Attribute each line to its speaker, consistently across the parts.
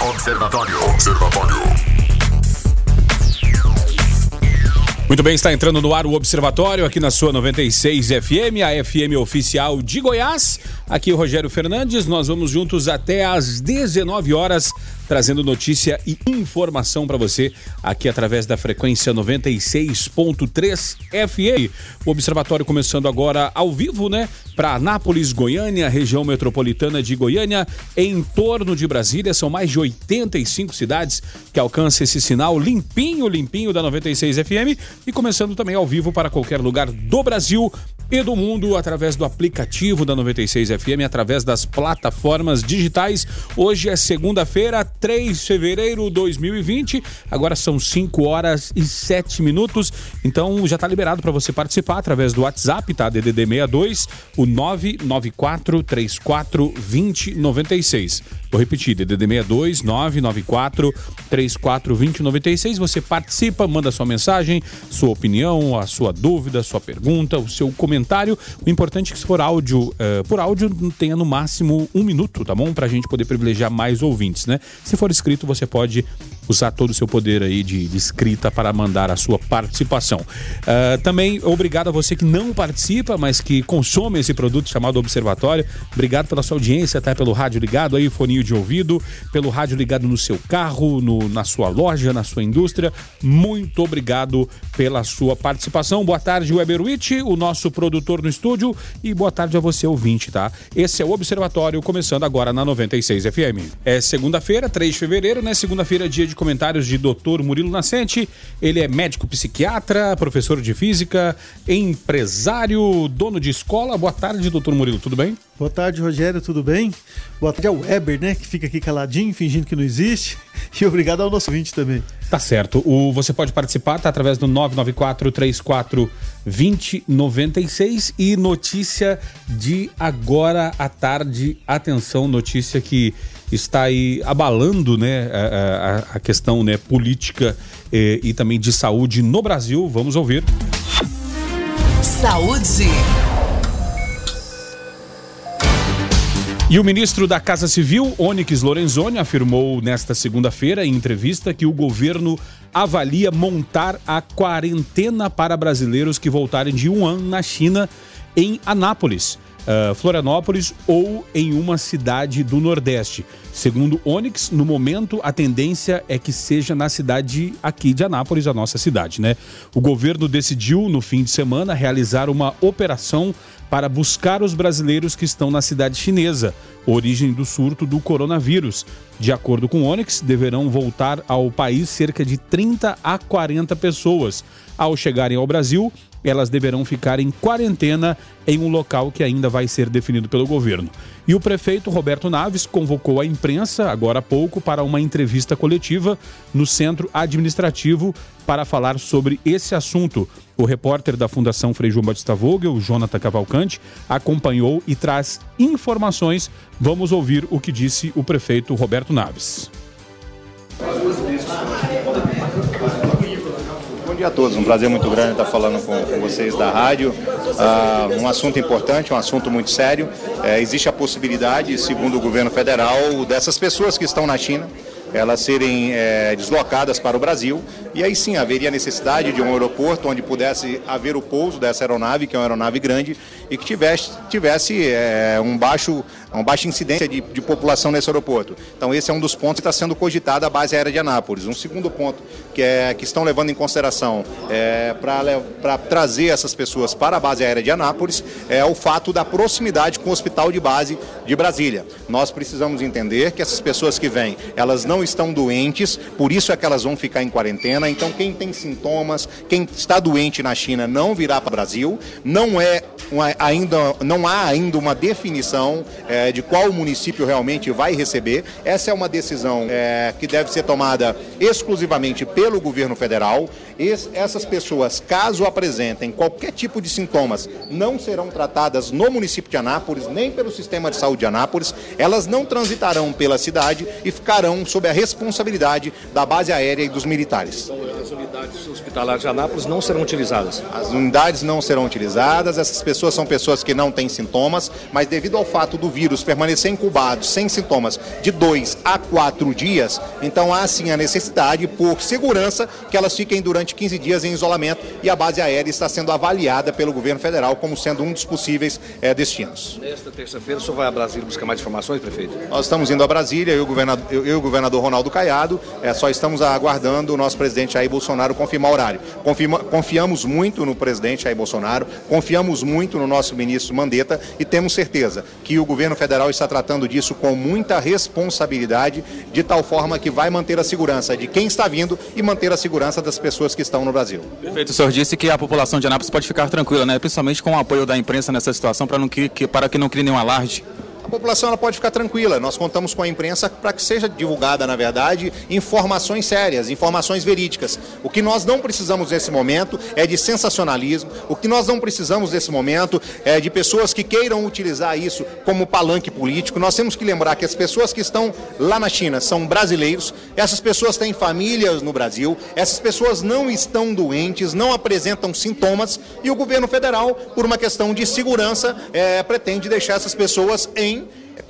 Speaker 1: Observatório. Observatório.
Speaker 2: Muito bem, está entrando no ar o Observatório aqui na sua 96 FM, a FM oficial de Goiás. Aqui o Rogério Fernandes, nós vamos juntos até às 19 horas, trazendo notícia e informação para você aqui através da frequência 96.3 FM. O Observatório começando agora ao vivo, né? Para Anápolis, Goiânia, região metropolitana de Goiânia, em torno de Brasília. São mais de 85 cidades que alcançam esse sinal limpinho, limpinho da 96 FM e começando também ao vivo para qualquer lugar do Brasil e do mundo através do aplicativo da 96 FM, através das plataformas digitais. Hoje é segunda-feira, 3 de fevereiro de 2020. Agora são 5 horas e 7 minutos. Então já está liberado para você participar através do WhatsApp, tá? DDD 62, o 994 34 2096. Vou repetir, DDD 62 994 34 2096. Você participa, manda sua mensagem, sua opinião, a sua dúvida, a sua pergunta, o seu comentário. O importante é que se for áudio, uh, por áudio, tenha no máximo um minuto, tá bom? Pra gente poder privilegiar mais ouvintes, né? Se for escrito, você pode usar todo o seu poder aí de, de escrita para mandar a sua participação. Uh, também obrigado a você que não participa, mas que consome esse produto chamado Observatório. Obrigado pela sua audiência, tá? pelo rádio ligado aí, foninho de ouvido, pelo rádio ligado no seu carro, no, na sua loja, na sua indústria. Muito obrigado pela sua participação. Boa tarde, Weber Witt, o nosso produtor no estúdio, e boa tarde a você, ouvinte, tá? Esse é o Observatório, começando agora na 96 FM. É segunda-feira, 3 de fevereiro, né? Segunda-feira, dia de comentários de Dr. Murilo Nascente. Ele é médico psiquiatra, professor de física, empresário, dono de escola. Boa tarde, doutor Murilo, tudo bem?
Speaker 3: Boa tarde, Rogério, tudo bem? Boa tarde ao Weber, né, que fica aqui caladinho, fingindo que não existe. E obrigado ao nosso ouvinte também.
Speaker 2: Tá certo. O, você pode participar, tá através do 994 34 2096 e notícia de agora à tarde. Atenção, notícia que está aí abalando né, a, a, a questão né, política eh, e também de saúde no Brasil. Vamos ouvir.
Speaker 4: Saúde.
Speaker 2: E o ministro da Casa Civil, Onyx Lorenzoni, afirmou nesta segunda-feira em entrevista que o governo avalia montar a quarentena para brasileiros que voltarem de um ano na China em Anápolis uh, Florianópolis ou em uma cidade do Nordeste. Segundo Onyx, no momento a tendência é que seja na cidade aqui de Anápolis, a nossa cidade, né? O governo decidiu no fim de semana realizar uma operação para buscar os brasileiros que estão na cidade chinesa, origem do surto do coronavírus. De acordo com Onyx, deverão voltar ao país cerca de 30 a 40 pessoas. Ao chegarem ao Brasil, elas deverão ficar em quarentena em um local que ainda vai ser definido pelo governo. E o prefeito Roberto Naves convocou a imprensa, agora há pouco, para uma entrevista coletiva no centro administrativo para falar sobre esse assunto. O repórter da Fundação Frei João Batista Vogel, Jonathan Cavalcante, acompanhou e traz informações. Vamos ouvir o que disse o prefeito Roberto Naves.
Speaker 5: Dia a todos. Um prazer muito grande estar falando com, com vocês da rádio. Uh, um assunto importante, um assunto muito sério. É, existe a possibilidade, segundo o governo federal, dessas pessoas que estão na China elas serem é, deslocadas para o Brasil e aí sim haveria necessidade de um aeroporto onde pudesse haver o pouso dessa aeronave, que é uma aeronave grande, e que tivesse, tivesse é, um baixo, uma baixa incidência de, de, população nesse aeroporto. Então esse é um dos pontos que está sendo cogitado a base aérea de Anápolis. Um segundo ponto que, é, que estão levando em consideração é, para trazer essas pessoas para a base aérea de Anápolis é o fato da proximidade com o hospital de base de Brasília. Nós precisamos entender que essas pessoas que vêm, elas não estão doentes, por isso é que elas vão ficar em quarentena. Então, quem tem sintomas, quem está doente na China não virá para o Brasil. Não é uma, ainda, não há ainda uma definição é, de qual município realmente vai receber. Essa é uma decisão é, que deve ser tomada exclusivamente pelo governo federal. Es, essas pessoas, caso apresentem qualquer tipo de sintomas, não serão tratadas no município de Anápolis, nem pelo sistema de saúde de Anápolis. Elas não transitarão pela cidade e ficarão sob a responsabilidade da base aérea e dos militares.
Speaker 4: Então, as unidades hospitalares de Anápolis não serão utilizadas?
Speaker 5: As unidades não serão utilizadas, essas pessoas são pessoas que não têm sintomas, mas devido ao fato do vírus permanecer incubado sem sintomas de dois a quatro dias, então há sim a necessidade, por segurança, que elas fiquem durante 15 dias em isolamento e a base aérea está sendo avaliada pelo governo federal como sendo um dos possíveis é, destinos.
Speaker 4: Nesta terça-feira, o senhor vai a Brasília buscar mais informações, prefeito?
Speaker 5: Nós estamos indo a Brasília, eu e o governador, eu, eu o governador Ronaldo Caiado, é, só estamos aguardando o nosso presidente Jair Bolsonaro confirmar o horário. Confirma, confiamos muito no presidente Jair Bolsonaro, confiamos muito no nosso ministro Mandetta e temos certeza que o governo federal está tratando disso com muita responsabilidade, de tal forma que vai manter a segurança de quem está vindo e manter a segurança das pessoas que estão no Brasil.
Speaker 6: Prefeito, o senhor disse que a população de Anápolis pode ficar tranquila, né? principalmente com o apoio da imprensa nessa situação, para, não, que, para que não crie nenhum alarde
Speaker 5: população ela pode ficar tranquila. Nós contamos com a imprensa para que seja divulgada, na verdade, informações sérias, informações verídicas. O que nós não precisamos nesse momento é de sensacionalismo. O que nós não precisamos nesse momento é de pessoas que queiram utilizar isso como palanque político. Nós temos que lembrar que as pessoas que estão lá na China são brasileiros. Essas pessoas têm famílias no Brasil. Essas pessoas não estão doentes, não apresentam sintomas e o governo federal, por uma questão de segurança, é, pretende deixar essas pessoas em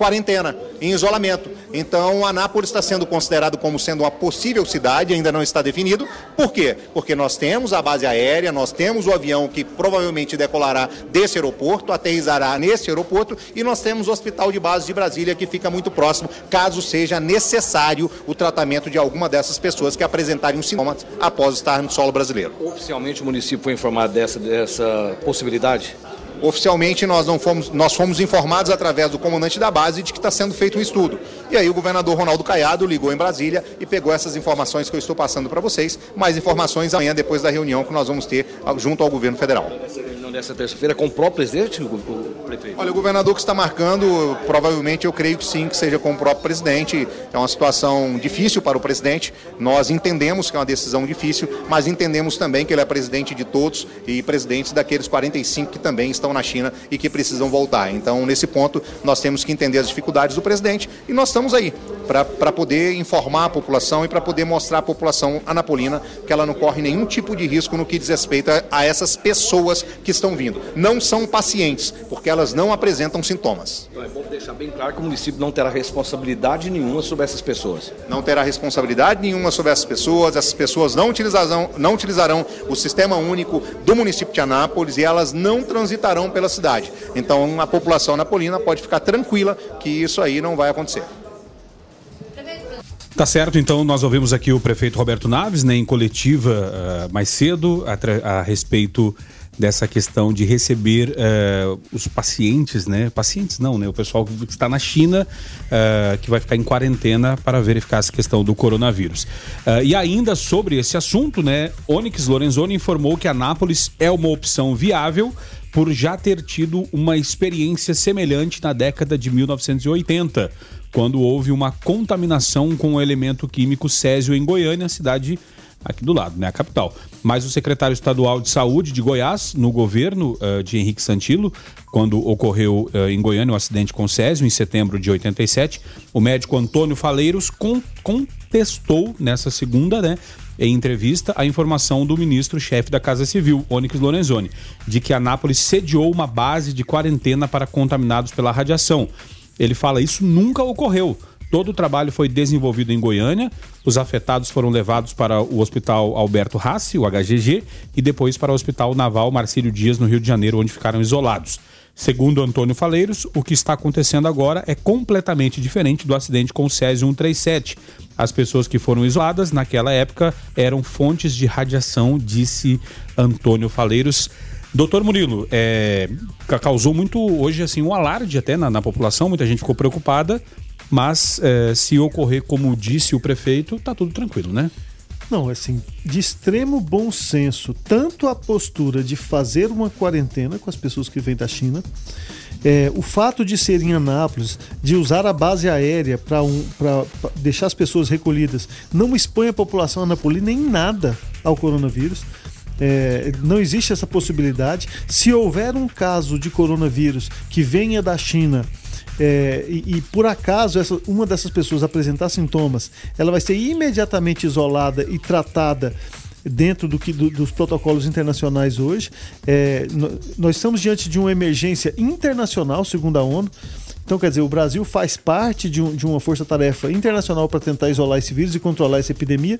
Speaker 5: quarentena, em isolamento. Então, Anápolis está sendo considerado como sendo uma possível cidade, ainda não está definido. Por quê? Porque nós temos a base aérea, nós temos o avião que provavelmente decolará desse aeroporto, aterrizará nesse aeroporto, e nós temos o Hospital de Base de Brasília, que fica muito próximo, caso seja necessário o tratamento de alguma dessas pessoas que apresentarem sintomas após estar no solo brasileiro.
Speaker 4: Oficialmente, o município foi informado dessa, dessa possibilidade?
Speaker 5: Oficialmente nós não fomos, nós fomos informados através do comandante da base de que está sendo feito um estudo. E aí o governador Ronaldo Caiado ligou em Brasília e pegou essas informações que eu estou passando para vocês, mais informações amanhã depois da reunião que nós vamos ter junto ao governo federal
Speaker 4: reunião dessa terça-feira com o próprio presidente, o, o prefeito?
Speaker 5: Olha, o governador que está marcando, provavelmente eu creio que sim, que seja com o próprio presidente. É uma situação difícil para o presidente. Nós entendemos que é uma decisão difícil, mas entendemos também que ele é presidente de todos e presidente daqueles 45 que também estão na China e que precisam voltar. Então, nesse ponto, nós temos que entender as dificuldades do presidente e nós estamos aí para poder informar a população e para poder mostrar à população anapolina que ela não corre nenhum tipo de risco no que diz respeito a, a essas pessoas que estão vindo. Não são pacientes, porque elas não apresentam sintomas.
Speaker 4: Então é bom deixar bem claro que o município não terá responsabilidade nenhuma sobre essas pessoas.
Speaker 5: Não terá responsabilidade nenhuma sobre essas pessoas, essas pessoas não utilizarão, não utilizarão o sistema único do município de Anápolis e elas não transitarão pela cidade. Então a população napolina pode ficar tranquila que isso aí não vai acontecer.
Speaker 2: Tá certo, então nós ouvimos aqui o prefeito Roberto Naves, né, em coletiva uh, mais cedo, a, a, respeito dessa questão de receber uh, os pacientes, né? Pacientes não, né? O pessoal que está na China, uh, que vai ficar em quarentena para verificar essa questão do coronavírus. e ainda sobre esse assunto, né? Onyx Lorenzoni informou que Anápolis é uma opção viável por já ter tido uma experiência semelhante na década de 1980 quando houve uma contaminação com o elemento químico césio em Goiânia, cidade aqui do lado, né, a capital. Mas o secretário estadual de saúde de Goiás, no governo uh, de Henrique Santilo, quando ocorreu uh, em Goiânia o um acidente com Césio, em setembro de 87, o médico Antônio Faleiros con contestou nessa segunda, né, em entrevista, a informação do ministro-chefe da Casa Civil, Onyx Lorenzoni, de que Anápolis sediou uma base de quarentena para contaminados pela radiação. Ele fala: Isso nunca ocorreu. Todo o trabalho foi desenvolvido em Goiânia, os afetados foram levados para o Hospital Alberto Rassi, o HGG, e depois para o Hospital Naval Marcílio Dias, no Rio de Janeiro, onde ficaram isolados. Segundo Antônio Faleiros, o que está acontecendo agora é completamente diferente do acidente com o Césio 137. As pessoas que foram isoladas naquela época eram fontes de radiação, disse Antônio Faleiros. Doutor Murilo, é, causou muito hoje assim um alarde até na, na população, muita gente ficou preocupada, mas é, se ocorrer como disse o prefeito, tá tudo tranquilo, né?
Speaker 3: Não, assim, de extremo bom senso, tanto a postura de fazer uma quarentena com as pessoas que vêm da China, é, o fato de ser em Anápolis, de usar a base aérea para um, deixar as pessoas recolhidas, não expõe a população anapolina em nada ao coronavírus. É, não existe essa possibilidade. Se houver um caso de coronavírus que venha da China é, e, e, por acaso essa, uma dessas pessoas apresentar sintomas, ela vai ser imediatamente isolada e tratada dentro do que, do, dos protocolos internacionais hoje. É, nós estamos diante de uma emergência internacional, segundo a ONU. Então, quer dizer, o Brasil faz parte de, um, de uma força-tarefa internacional para tentar isolar esse vírus e controlar essa epidemia.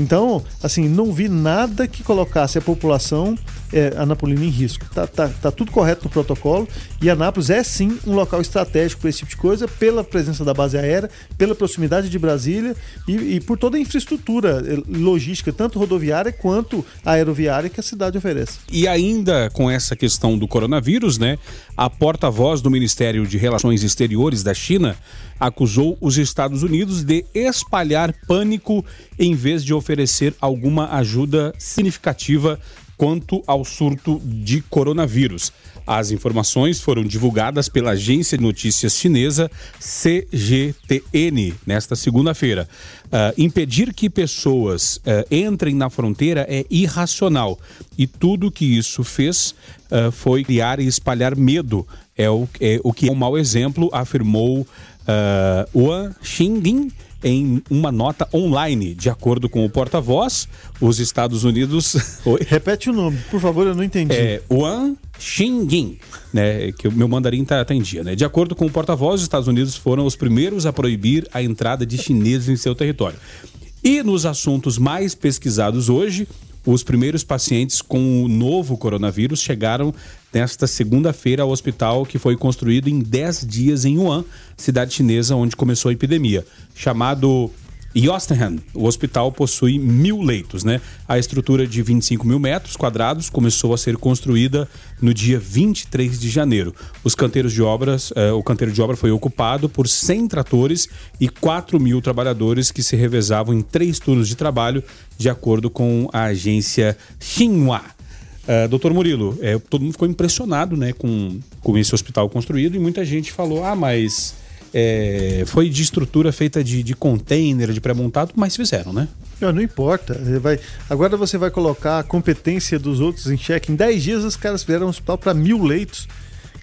Speaker 3: Então, assim, não vi nada que colocasse a população é, anapolina em risco. Tá, tá, tá tudo correto no protocolo e Anápolis é sim um local estratégico para esse tipo de coisa, pela presença da base aérea, pela proximidade de Brasília e, e por toda a infraestrutura eh, logística, tanto rodoviária quanto aeroviária que a cidade oferece.
Speaker 2: E ainda com essa questão do coronavírus, né? A porta-voz do Ministério de Relações Relações Exteriores da China acusou os Estados Unidos de espalhar pânico em vez de oferecer alguma ajuda significativa quanto ao surto de coronavírus. As informações foram divulgadas pela agência de notícias chinesa CGTN nesta segunda-feira. Uh, impedir que pessoas uh, entrem na fronteira é irracional e tudo que isso fez uh, foi criar e espalhar medo é o, é o que é um mau exemplo, afirmou uh, Wang Xingying em uma nota online. De acordo com o porta-voz, os Estados Unidos.
Speaker 3: Repete o nome, por favor, eu não entendi.
Speaker 2: É Wang Xingying, né, que o meu mandarim tá, tá em dia, né? De acordo com o porta-voz, os Estados Unidos foram os primeiros a proibir a entrada de chineses em seu território. E nos assuntos mais pesquisados hoje, os primeiros pacientes com o novo coronavírus chegaram nesta segunda-feira ao hospital que foi construído em 10 dias em Wuhan, cidade chinesa onde começou a epidemia, chamado Osterham, o hospital possui mil leitos, né? A estrutura de 25 mil metros quadrados começou a ser construída no dia 23 de janeiro. Os canteiros de obras, eh, o canteiro de obra foi ocupado por 100 tratores e 4 mil trabalhadores que se revezavam em três turnos de trabalho, de acordo com a agência Xinhua. Uh, doutor Murilo, é, todo mundo ficou impressionado né, com, com esse hospital construído e muita gente falou: ah, mas é, foi de estrutura feita de, de container, de pré-montado, mas fizeram, né?
Speaker 3: Não, não importa. Vai, agora você vai colocar a competência dos outros em xeque. Em 10 dias os caras fizeram um hospital para mil leitos,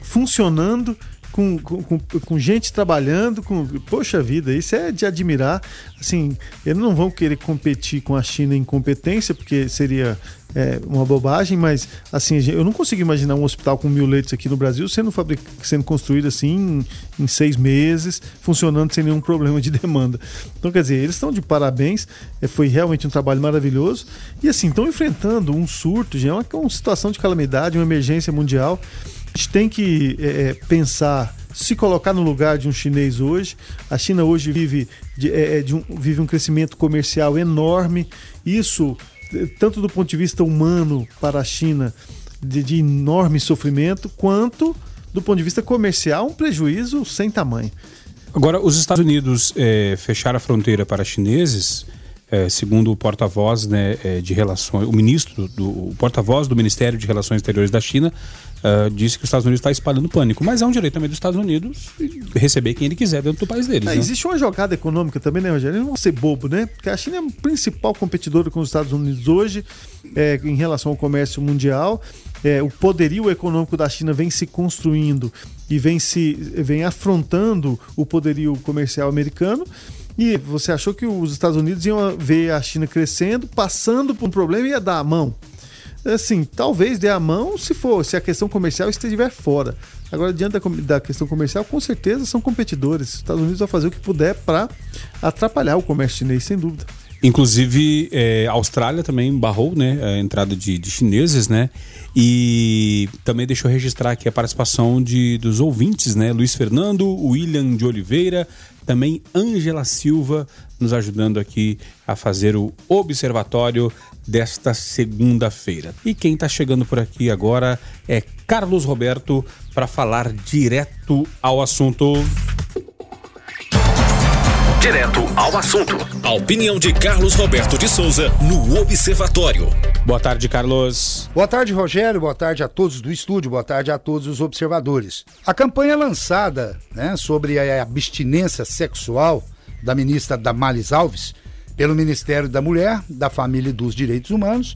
Speaker 3: funcionando com, com, com, gente trabalhando, com. Poxa vida, isso é de admirar. Assim, eles não vão querer competir com a China em competência, porque seria é, uma bobagem, mas assim, eu não consigo imaginar um hospital com mil leitos aqui no Brasil sendo, fabric... sendo construído assim em, em seis meses, funcionando sem nenhum problema de demanda. Então, quer dizer, eles estão de parabéns, é, foi realmente um trabalho maravilhoso. E assim, estão enfrentando um surto, já é uma, uma situação de calamidade, uma emergência mundial. A gente tem que é, é, pensar, se colocar no lugar de um chinês hoje. A China hoje vive, de, é, é, de um, vive um crescimento comercial enorme. Isso, tanto do ponto de vista humano para a China, de, de enorme sofrimento, quanto do ponto de vista comercial, um prejuízo sem tamanho.
Speaker 2: Agora, os Estados Unidos é, fecharam a fronteira para chineses, é, segundo o porta-voz né, é, de relações, o ministro do o porta-voz do Ministério de Relações Exteriores da China, uh, disse que os Estados Unidos está espalhando pânico. Mas é um direito também dos Estados Unidos receber quem ele quiser dentro do país deles. É,
Speaker 3: né? Existe uma jogada econômica também, né, Rogério? Não vão ser bobo, né? Porque a China é o principal competidor com os Estados Unidos hoje é, em relação ao comércio mundial. É, o poderio econômico da China vem se construindo e vem se vem afrontando o poderio comercial americano. E você achou que os Estados Unidos iam ver a China crescendo, passando por um problema e ia dar a mão assim, talvez dê a mão se for, se a questão comercial estiver fora. Agora, diante da, da questão comercial, com certeza são competidores. Os Estados Unidos vão fazer o que puder para atrapalhar o comércio chinês, sem dúvida.
Speaker 2: Inclusive, é, a Austrália também barrou né, a entrada de, de, chineses, né? E também deixou registrar aqui a participação de, dos ouvintes, né? Luiz Fernando, William de Oliveira, também Ângela Silva, nos ajudando aqui a fazer o observatório desta segunda-feira. E quem está chegando por aqui agora é Carlos Roberto para falar direto ao assunto.
Speaker 1: Direto ao assunto. A opinião de Carlos Roberto de Souza no Observatório.
Speaker 2: Boa tarde, Carlos.
Speaker 7: Boa tarde, Rogério. Boa tarde a todos do estúdio. Boa tarde a todos os observadores. A campanha lançada né, sobre a abstinência sexual da ministra Damares Alves pelo Ministério da Mulher, da Família e dos Direitos Humanos,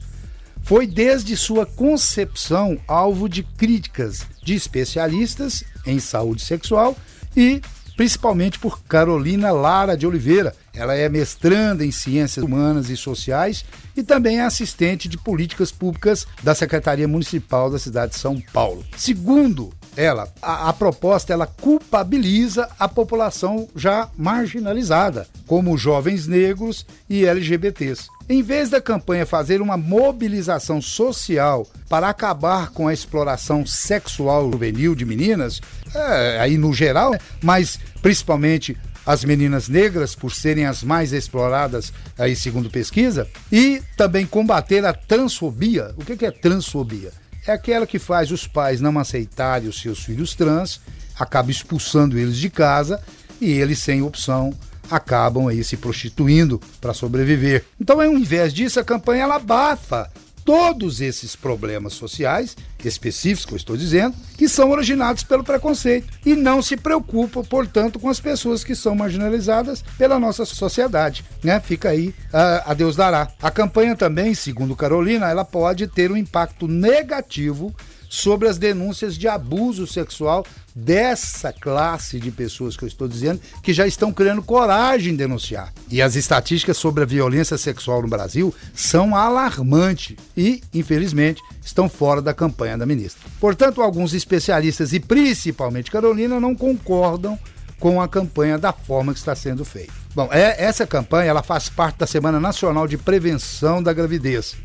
Speaker 7: foi desde sua concepção alvo de críticas de especialistas em saúde sexual e principalmente por Carolina Lara de Oliveira. Ela é mestranda em Ciências Humanas e Sociais e também é assistente de políticas públicas da Secretaria Municipal da cidade de São Paulo. Segundo ela, a, a, proposta ela culpabiliza a população já marginalizada, como jovens negros e LGBTs. Em vez da campanha fazer uma mobilização social para acabar com a exploração sexual juvenil de meninas, é, aí no geral, né, mas principalmente as meninas negras, por serem as mais exploradas, aí segundo pesquisa, e também combater a transfobia. O que é transfobia? É aquela que faz os pais não aceitarem os seus filhos trans, acaba expulsando eles de casa e eles, sem opção, acabam aí se prostituindo para sobreviver. Então, ao invés disso, a campanha ela abafa todos esses problemas sociais específicos que eu estou dizendo, que são originados pelo preconceito e não se preocupa, portanto, com as pessoas que são marginalizadas pela nossa sociedade, né? Fica aí a, a Deus dará. A campanha também, segundo Carolina, ela pode ter um impacto negativo sobre as denúncias de abuso sexual dessa classe de pessoas que eu estou dizendo, que já estão criando coragem de denunciar. E as estatísticas sobre a violência sexual no Brasil são alarmantes e, infelizmente, estão fora da campanha da ministra. Portanto, alguns especialistas e principalmente Carolina não concordam com a campanha da forma que está sendo feita. Bom, é, essa campanha ela faz parte da Semana Nacional de Prevenção da Gravidez,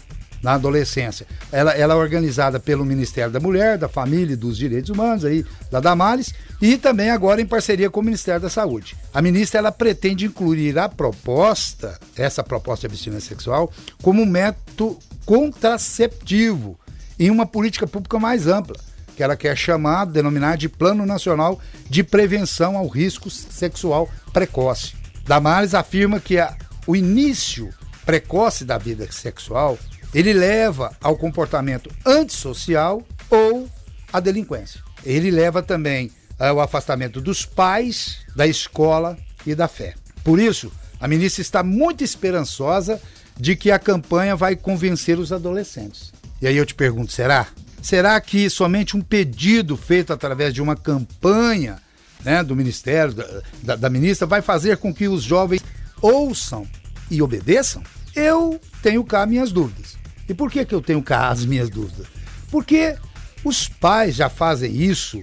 Speaker 7: na adolescência. Ela, ela é organizada pelo Ministério da Mulher, da Família e dos Direitos Humanos, aí, da Damares, e também agora em parceria com o Ministério da Saúde. A ministra ela pretende incluir a proposta, essa proposta de abstinência sexual, como um método contraceptivo em uma política pública mais ampla, que ela quer chamar, denominar de Plano Nacional de Prevenção ao Risco Sexual Precoce. Damares afirma que a, o início precoce da vida sexual ele leva ao comportamento antissocial ou à delinquência. Ele leva também ao afastamento dos pais, da escola e da fé. Por isso, a ministra está muito esperançosa de que a campanha vai convencer os adolescentes. E aí eu te pergunto, será? Será que somente um pedido feito através de uma campanha né, do Ministério, da, da, da ministra, vai fazer com que os jovens ouçam e obedeçam? Eu tenho cá minhas dúvidas. E por que, que eu tenho cá as minhas dúvidas? Porque os pais já fazem isso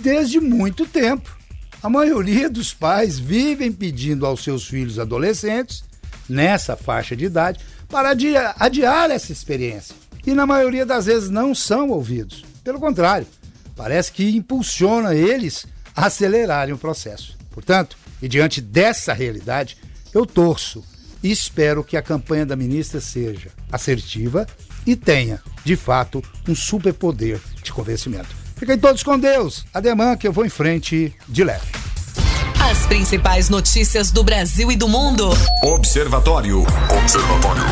Speaker 7: desde muito tempo. A maioria dos pais vivem pedindo aos seus filhos adolescentes, nessa faixa de idade, para adiar, adiar essa experiência. E na maioria das vezes não são ouvidos. Pelo contrário, parece que impulsiona eles a acelerarem o processo. Portanto, e diante dessa realidade, eu torço e espero que a campanha da ministra seja assertiva e tenha, de fato, um superpoder de convencimento. Fiquem todos com Deus. Ademã que eu vou em frente de leve.
Speaker 8: As principais notícias do Brasil e do mundo.
Speaker 1: Observatório. Observatório.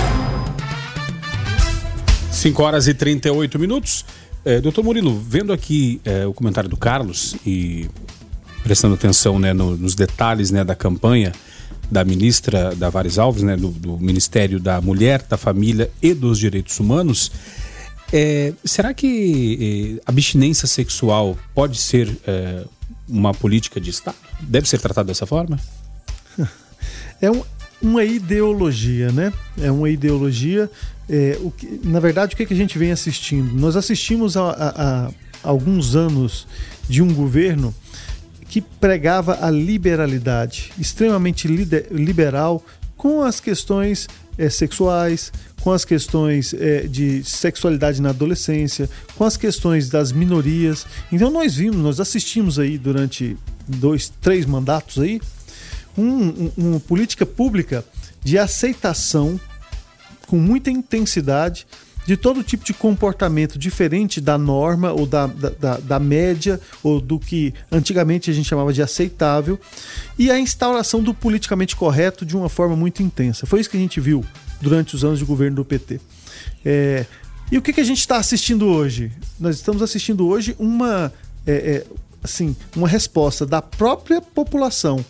Speaker 2: 5 horas e 38 minutos. É, doutor Murilo, vendo aqui é, o comentário do Carlos e prestando atenção né, no, nos detalhes né, da campanha, da ministra Davares Alves, né, do, do, Ministério da Mulher, da Família e dos Direitos Humanos, é, será que é, abstinência sexual pode ser é, uma política de Estado? Deve ser tratado dessa forma?
Speaker 3: É um, uma ideologia, né? É uma ideologia. É, o que, na verdade, o que, que a gente vem assistindo? Nós assistimos a, a alguns anos de um governo que pregava a liberalidade, extremamente liberal com as questões é, sexuais, com as questões é, de sexualidade na adolescência, com as questões das minorias. Então nós vimos, nós assistimos aí durante dois, três mandatos aí, um, um, uma política pública de aceitação com muita intensidade de todo tipo de comportamento diferente da norma ou da, da, da, média ou do que antigamente a gente chamava de aceitável e a instauração do politicamente correto de uma forma muito intensa. Foi isso que a gente viu durante os anos de governo do PT. É, e o que, que a gente está assistindo hoje? Nós estamos assistindo hoje uma, é, é, assim, uma resposta da própria população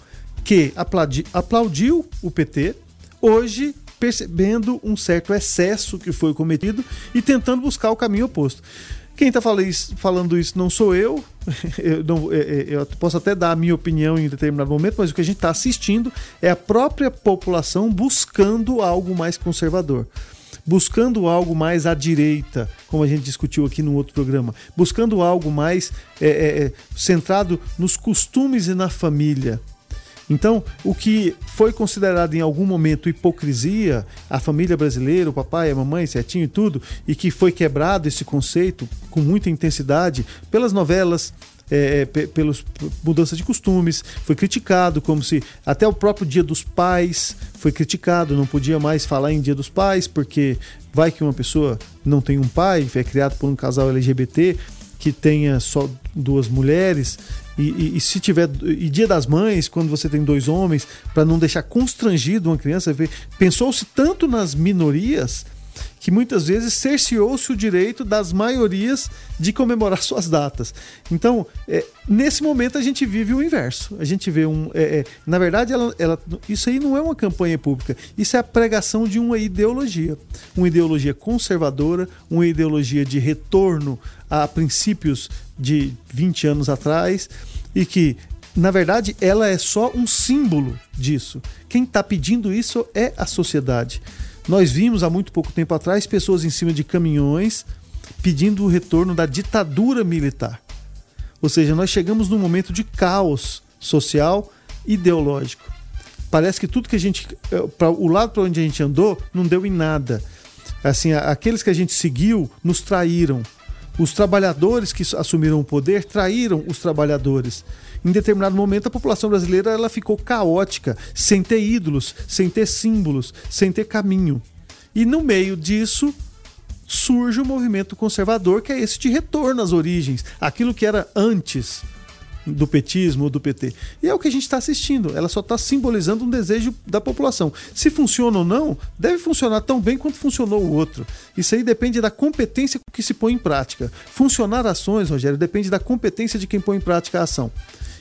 Speaker 3: que aplaudi, aplaudiu o PT, hoje percebendo um certo excesso que foi cometido e tentando buscar o caminho oposto. Quem está falando isso não sou eu. Eu, não, é, é, eu, posso até dar a minha opinião em determinado momento, mas o que a gente está assistindo é a própria população buscando algo mais conservador buscando algo mais à direita, como a gente discutiu aqui no outro programa, buscando algo mais é, é, centrado nos costumes e na família. Então, o que foi considerado em algum momento hipocrisia, a família brasileira, o papai, a mamãe, certinho e tudo, e que foi quebrado esse conceito com muita intensidade pelas novelas, é, é pelas mudanças de costumes, foi criticado como se até o próprio Dia dos Pais foi criticado, não podia mais falar em Dia dos Pais porque vai que uma pessoa não tem um pai, é criado por um casal LGBT que tenha só duas mulheres e, e, e, se tiver. E dia das mães, quando você tem dois homens, para não deixar constrangido uma criança, pensou-se tanto nas minorias que muitas vezes cerceou-se o direito das maiorias de comemorar suas datas. Então, é, nesse momento a gente vive o inverso. A gente vê um. É, é, na verdade, ela, ela, isso aí não é uma campanha pública, isso é a pregação de uma ideologia. Uma ideologia conservadora, uma ideologia de retorno a princípios de 20 anos atrás e que na verdade, ela é só um símbolo disso. Quem está pedindo isso é a sociedade. Nós vimos há muito pouco tempo atrás pessoas em cima de caminhões pedindo o retorno da ditadura militar. Ou seja, nós chegamos num momento de caos social ideológico. Parece que tudo que a gente. Eh, pra, o lado para onde a gente andou não deu em nada. Assim, aqueles que a gente seguiu nos traíram. Os trabalhadores que assumiram o poder traíram os trabalhadores. Em determinado momento, a população brasileira ela ficou caótica, sem ter ídolos, sem ter símbolos, sem ter caminho. E no meio disso surge o movimento conservador, que é esse de retorno às origens, aquilo que era antes do petismo ou do PT. E é o que a gente está assistindo. Ela só está simbolizando um desejo da população. Se funciona ou não, deve funcionar tão bem quanto funcionou o outro. Isso aí depende da competência que se põe em prática. Funcionar ações, Rogério, depende da competência de quem põe em prática a ação.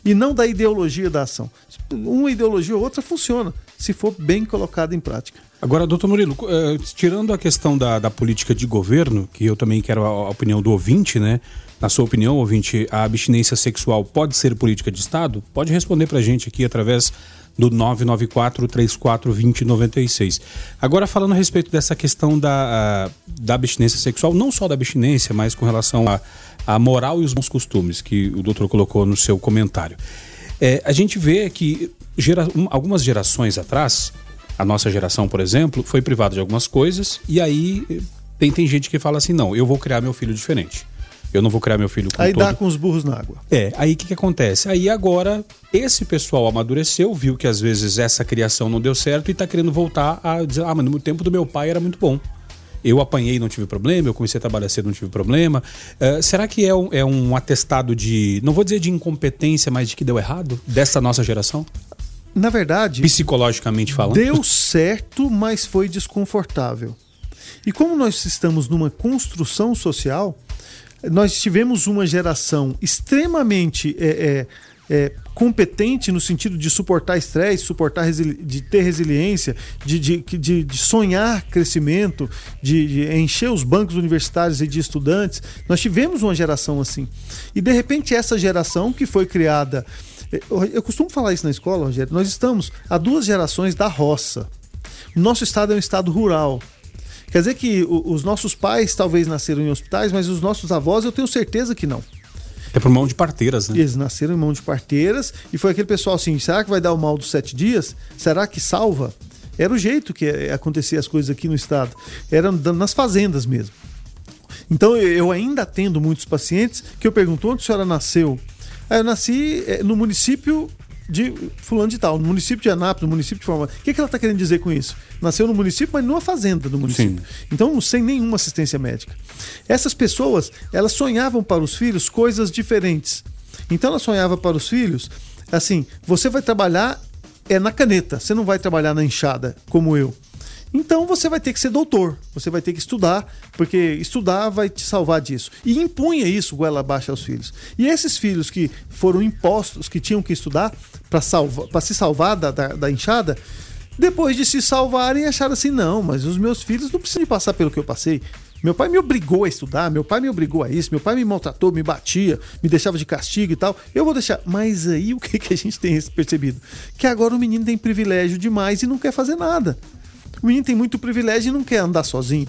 Speaker 3: E não da ideologia da ação. Uma ideologia ou outra funciona, se for bem colocada em prática.
Speaker 2: Agora, doutor Murilo, eh, tirando a questão da, da política de governo, que eu também quero a opinião do ouvinte, né? Na sua opinião, ouvinte, a abstinência sexual pode ser política de Estado? Pode responder para a gente aqui através do 994-34-2096. Agora, falando a respeito dessa questão da, da abstinência sexual, não só da abstinência, mas com relação à a, a, moral e os bons costumes, que o doutor colocou no seu comentário. É, a gente vê que gera, um, algumas gerações atrás, a nossa geração, por exemplo, foi privada de algumas coisas, e aí tem, tem gente que fala assim: não, eu vou criar meu filho diferente. Eu não vou criar meu filho com
Speaker 3: Aí
Speaker 2: todo...
Speaker 3: dá com os burros na água.
Speaker 2: É, aí o que, que acontece? Aí agora esse pessoal amadureceu, viu que às vezes essa criação não deu certo e tá querendo voltar a dizer, ah, mas no tempo do meu pai era muito bom. Eu apanhei não tive problema, eu comecei a trabalhar cedo não tive problema. Uh, será que é um, é um atestado de, não vou dizer de incompetência, mas de que deu errado dessa nossa geração?
Speaker 3: Na verdade,
Speaker 2: psicologicamente falando,
Speaker 3: deu certo, mas foi desconfortável. E como nós estamos numa construção social, nós tivemos uma geração extremamente é, é, é, competente no sentido de suportar estresse, suportar de ter resiliência, de, de, de, de sonhar crescimento, de, de, encher os bancos universitários e de estudantes. Nós tivemos uma geração assim. E de repente essa geração que foi criada. É, eu costumo falar isso na escola, Rogério. Nós estamos a duas gerações da roça. Nosso estado é um estado rural. Quer dizer que os nossos pais talvez nasceram em hospitais, mas os nossos avós eu tenho certeza que não.
Speaker 2: É por mão de parteiras, né?
Speaker 3: Eles nasceram em mão de parteiras e foi aquele pessoal assim: será que vai dar o mal dos sete dias? Será que salva? Era o jeito que acontecia as coisas aqui no estado. Era nas fazendas mesmo. Então eu ainda atendo muitos pacientes que eu pergunto onde a senhora nasceu. Aí eu nasci eh, no município de fulano de tal, no município de Anápolis, no município de Formosa. O que, que ela está querendo dizer com isso? Nasceu no município, mas numa fazenda do município. Sim. Então, sem nenhuma assistência médica. Essas pessoas, elas sonhavam para os filhos coisas diferentes. Então, ela sonhava para os filhos, assim, você vai trabalhar é na caneta, você não vai trabalhar na enxada, como eu. Então você vai ter que ser doutor, você vai ter que estudar, porque estudar vai te salvar disso. E impunha isso goela abaixo aos filhos. E esses filhos que foram impostos, que tinham que estudar para se salvar da, da, da enxada, depois de se salvarem, acharam assim: não, mas os meus filhos não precisam passar pelo que eu passei. Meu pai me obrigou a estudar, meu pai me obrigou a isso, meu pai me maltratou, me batia, me deixava de castigo e tal. Eu vou deixar. Mas aí o que, que a gente tem percebido? Que agora o menino tem privilégio demais e não quer fazer nada. O menino tem muito privilégio e não quer andar sozinho.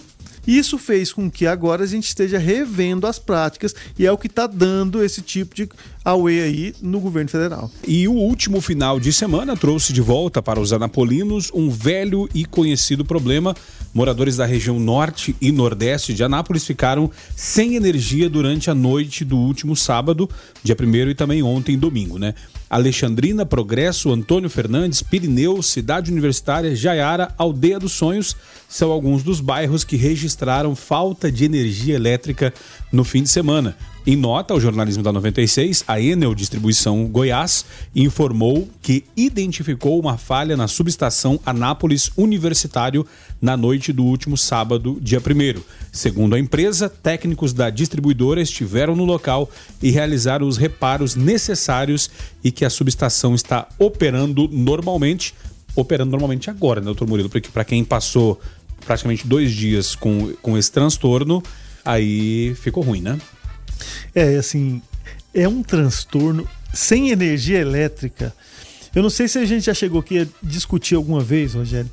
Speaker 3: Isso fez com que agora a gente esteja revendo as práticas e é o que está dando esse tipo de away aí no governo federal.
Speaker 2: E o último final de semana trouxe de volta para os anapolinos um velho e conhecido problema. Moradores da região norte e nordeste de Anápolis ficaram sem energia durante a noite do último sábado, dia 1 e também ontem, domingo, né? Alexandrina, Progresso, Antônio Fernandes, Pirineu, Cidade Universitária, Jaiara, Aldeia dos Sonhos são alguns dos bairros que registraram falta de energia elétrica no fim de semana. Em nota ao jornalismo da 96, a Enel Distribuição Goiás informou que identificou uma falha na subestação Anápolis Universitário na noite do último sábado, dia 1. Segundo a empresa, técnicos da distribuidora estiveram no local e realizaram os reparos necessários e que a subestação está operando normalmente. Operando normalmente agora, né, doutor Murilo? Porque para quem passou praticamente dois dias com, com esse transtorno, aí ficou ruim, né?
Speaker 3: É, assim, é um transtorno sem energia elétrica. Eu não sei se a gente já chegou aqui a discutir alguma vez, Rogério.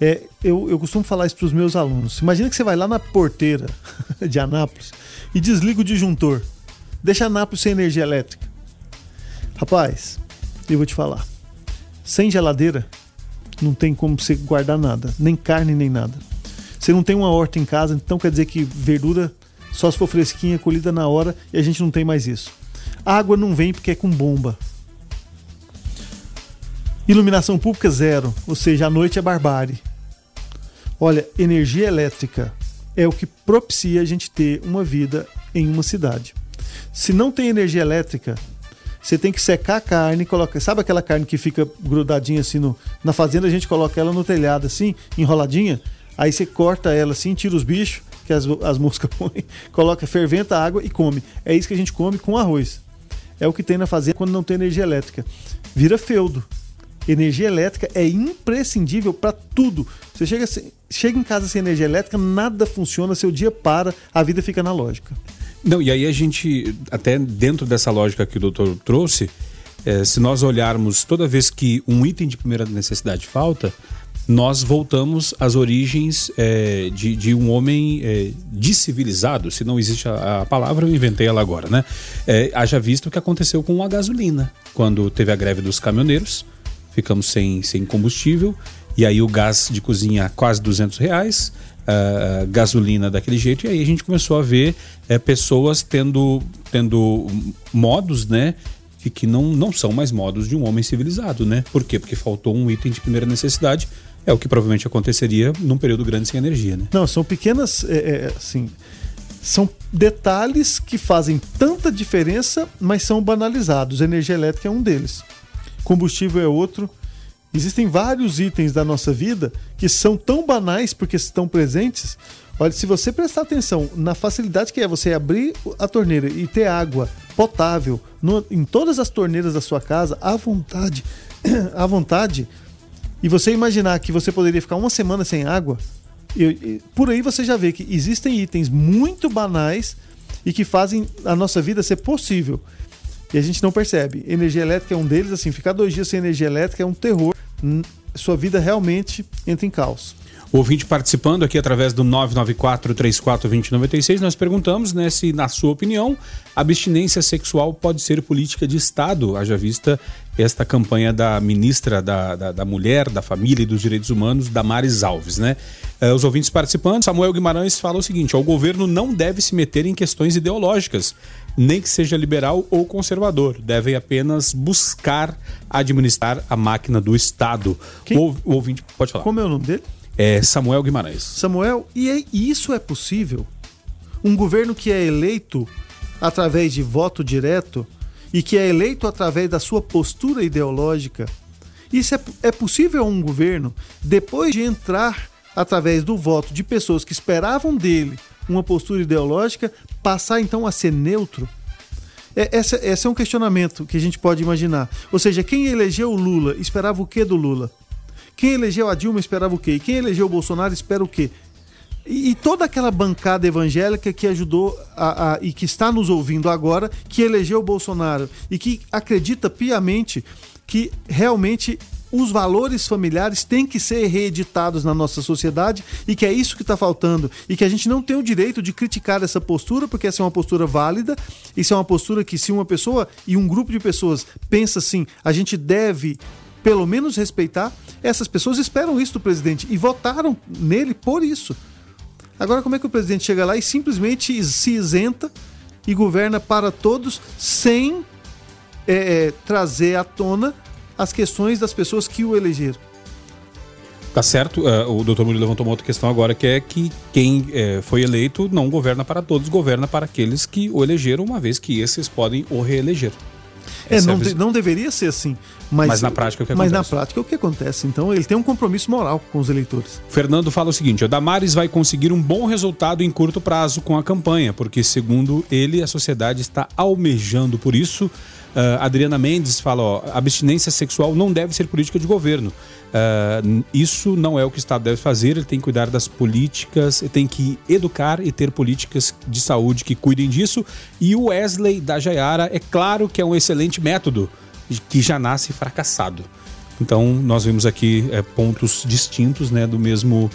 Speaker 3: É, eu, eu costumo falar isso para os meus alunos. Imagina que você vai lá na porteira de Anápolis e desliga o disjuntor. Deixa Anápolis sem energia elétrica. Rapaz, eu vou te falar. Sem geladeira, não tem como você guardar nada, nem carne, nem nada. Você não tem uma horta em casa, então quer dizer que verdura só se for fresquinha, colhida na hora, e a gente não tem mais isso. água não vem porque é com bomba. Iluminação pública zero, ou seja, a noite é barbárie. Olha, energia elétrica é o que propicia a gente ter uma vida em uma cidade. Se não tem energia elétrica, você tem que secar a carne, coloca, sabe aquela carne que fica grudadinha assim no, na fazenda, a gente coloca ela no telhado assim, enroladinha, aí você corta ela assim, tira os bichos que as, as moscas põem, coloca, ferventa a água e come. É isso que a gente come com arroz. É o que tem na fazenda quando não tem energia elétrica. Vira feudo. Energia elétrica é imprescindível para tudo. Você chega, chega em casa sem energia elétrica, nada funciona, seu dia para, a vida fica na lógica.
Speaker 2: Não, e aí a gente, até dentro dessa lógica que o doutor trouxe, é, se nós olharmos toda vez que um item de primeira necessidade falta, nós voltamos às origens é, de, de, um homem é, descivilizado, se não existe a, a, palavra, eu inventei ela agora, né? É, haja visto o que aconteceu com a gasolina, quando teve a greve dos caminhoneiros, ficamos sem, sem combustível, e aí o gás de cozinha quase 200 reais, uh, gasolina daquele jeito, e aí a gente começou a ver uh, pessoas tendo, tendo modos, né? Que, que não, não são mais modos de um homem civilizado, né? Por quê? Porque faltou um item de primeira necessidade, é o que provavelmente aconteceria num período grande sem energia, né?
Speaker 3: Não, são pequenas, é, é, assim, são detalhes que fazem tanta diferença, mas são banalizados. Energia elétrica é um deles. Combustível é outro. Existem vários itens da nossa vida que são tão banais porque estão presentes. Olha, se você prestar atenção na facilidade que é você abrir a torneira e ter água potável no, em todas as torneiras da sua casa, à vontade, à vontade, e você imaginar que você poderia ficar uma semana sem água, e, por aí você já vê que existem itens muito banais e que fazem a nossa vida ser possível. E a gente não percebe. Energia elétrica é um deles, assim, ficar dois dias sem energia elétrica é um terror. Sua vida realmente entra em caos.
Speaker 2: O ouvinte participando aqui através do 994-34-2096, nós perguntamos né, se, na sua opinião, a abstinência sexual pode ser política de Estado, haja vista esta campanha da ministra da, da, da Mulher, da Família e dos Direitos Humanos, Damares Alves. Né? Eh, os ouvintes participando, Samuel Guimarães fala o seguinte: o governo não deve se meter em questões ideológicas, nem que seja liberal ou conservador, devem apenas buscar administrar a máquina do Estado. O, o ouvinte pode falar.
Speaker 3: Como é o nome dele?
Speaker 2: É Samuel Guimarães.
Speaker 3: Samuel, e é, isso é possível? Um governo que é eleito através de voto direto e que é eleito através da sua postura ideológica. Isso é, é possível um governo, depois de entrar através do voto de pessoas que esperavam dele uma postura ideológica, passar então a ser neutro? É, esse, esse é um questionamento que a gente pode imaginar. Ou seja, quem elegeu o Lula esperava o que do Lula? Quem elegeu a Dilma esperava o quê? E quem elegeu o Bolsonaro espera o quê? E, e toda aquela bancada evangélica que ajudou a, a, e que está nos ouvindo agora, que elegeu o Bolsonaro e que acredita piamente que realmente os valores familiares têm que ser reeditados na nossa sociedade e que é isso que está faltando. E que a gente não tem o direito de criticar essa postura, porque essa é uma postura válida. Isso é uma postura que, se uma pessoa e um grupo de pessoas pensa assim, a gente deve pelo menos respeitar, essas pessoas esperam isso do presidente e votaram nele por isso. Agora, como é que o presidente chega lá e simplesmente se isenta e governa para todos sem é, trazer à tona as questões das pessoas que o elegeram?
Speaker 2: Tá certo, uh, o doutor Murilo levantou uma outra questão agora, que é que quem uh, foi eleito não governa para todos, governa para aqueles que o elegeram, uma vez que esses podem o reeleger.
Speaker 3: É, não, de, não deveria ser assim. Mas,
Speaker 2: mas na prática é o que
Speaker 3: acontece. Mas na prática é o que acontece. Então ele tem um compromisso moral com os eleitores.
Speaker 2: Fernando fala o seguinte: o Damares vai conseguir um bom resultado em curto prazo com a campanha, porque, segundo ele, a sociedade está almejando por isso. Uh, Adriana Mendes fala: ó, abstinência sexual não deve ser política de governo. Uh, isso não é o que o Estado deve fazer, ele tem que cuidar das políticas, tem que educar e ter políticas de saúde que cuidem disso. E o Wesley da Jaiara, é claro que é um excelente método, que já nasce fracassado. Então, nós vemos aqui é, pontos distintos né, do mesmo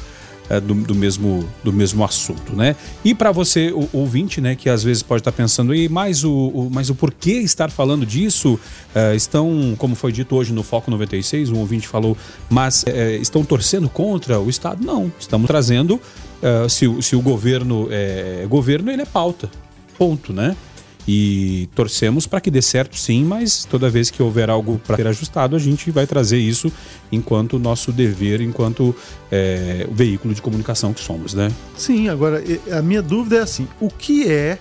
Speaker 2: é, do, do, mesmo, do mesmo assunto, né? E para você, o, ouvinte, né, que às vezes pode estar tá pensando, aí, mas o, o, mas o porquê estar falando disso? É, estão, como foi dito hoje no Foco 96, um ouvinte falou, mas é, estão torcendo contra o Estado? Não, estamos trazendo, se, se o governo é governo, ele é pauta, ponto, né? E torcemos para que dê certo sim, mas toda vez que houver algo para ser ajustado, a gente vai trazer isso enquanto nosso dever, enquanto é, veículo de comunicação que somos, né?
Speaker 3: Sim, agora a minha dúvida é assim: o que é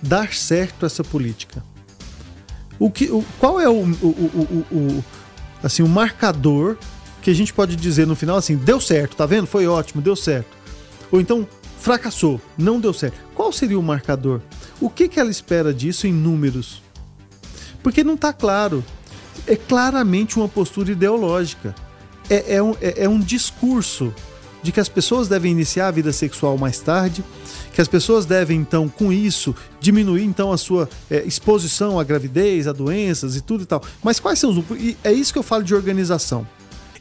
Speaker 3: dar certo essa política? O que, o, qual é o, o, o, o, assim, o marcador que a gente pode dizer no final assim, deu certo, tá vendo? Foi ótimo, deu certo. Ou então fracassou, não deu certo. Qual seria o marcador? O que, que ela espera disso em números? Porque não está claro. É claramente uma postura ideológica. É, é, um, é, é um discurso de que as pessoas devem iniciar a vida sexual mais tarde, que as pessoas devem então com isso diminuir então a sua é, exposição à gravidez, a doenças e tudo e tal. Mas quais são os e é isso que eu falo de organização.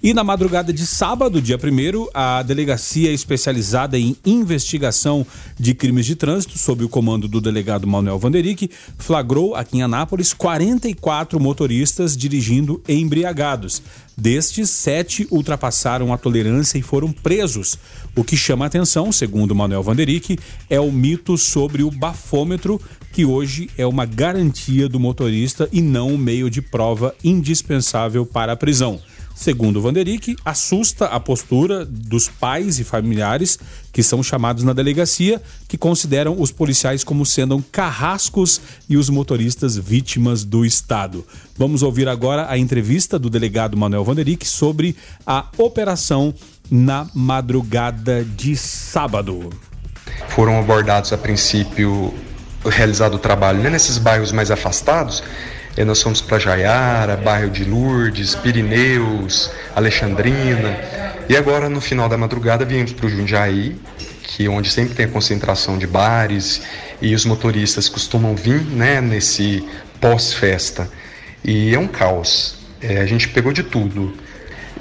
Speaker 2: E na madrugada de sábado, dia 1 a Delegacia Especializada em Investigação de Crimes de Trânsito, sob o comando do delegado Manuel Vanderick, flagrou aqui em Anápolis 44 motoristas dirigindo embriagados. Destes, sete ultrapassaram a tolerância e foram presos. O que chama atenção, segundo Manuel Vanderick, é o mito sobre o bafômetro, que hoje é uma garantia do motorista e não um meio de prova indispensável para a prisão. Segundo Vanderick, assusta a postura dos pais e familiares que são chamados na delegacia, que consideram os policiais como sendo carrascos e os motoristas vítimas do Estado. Vamos ouvir agora a entrevista do delegado Manuel Vanderick sobre a operação na madrugada de sábado.
Speaker 9: Foram abordados a princípio realizado o trabalho né, nesses bairros mais afastados nós fomos para Jaiara, bairro de Lourdes, Pirineus, Alexandrina. E agora, no final da madrugada, viemos para o Jundiaí, que é onde sempre tem a concentração de bares e os motoristas costumam vir né, nesse pós-festa. E é um caos. É, a gente pegou de tudo.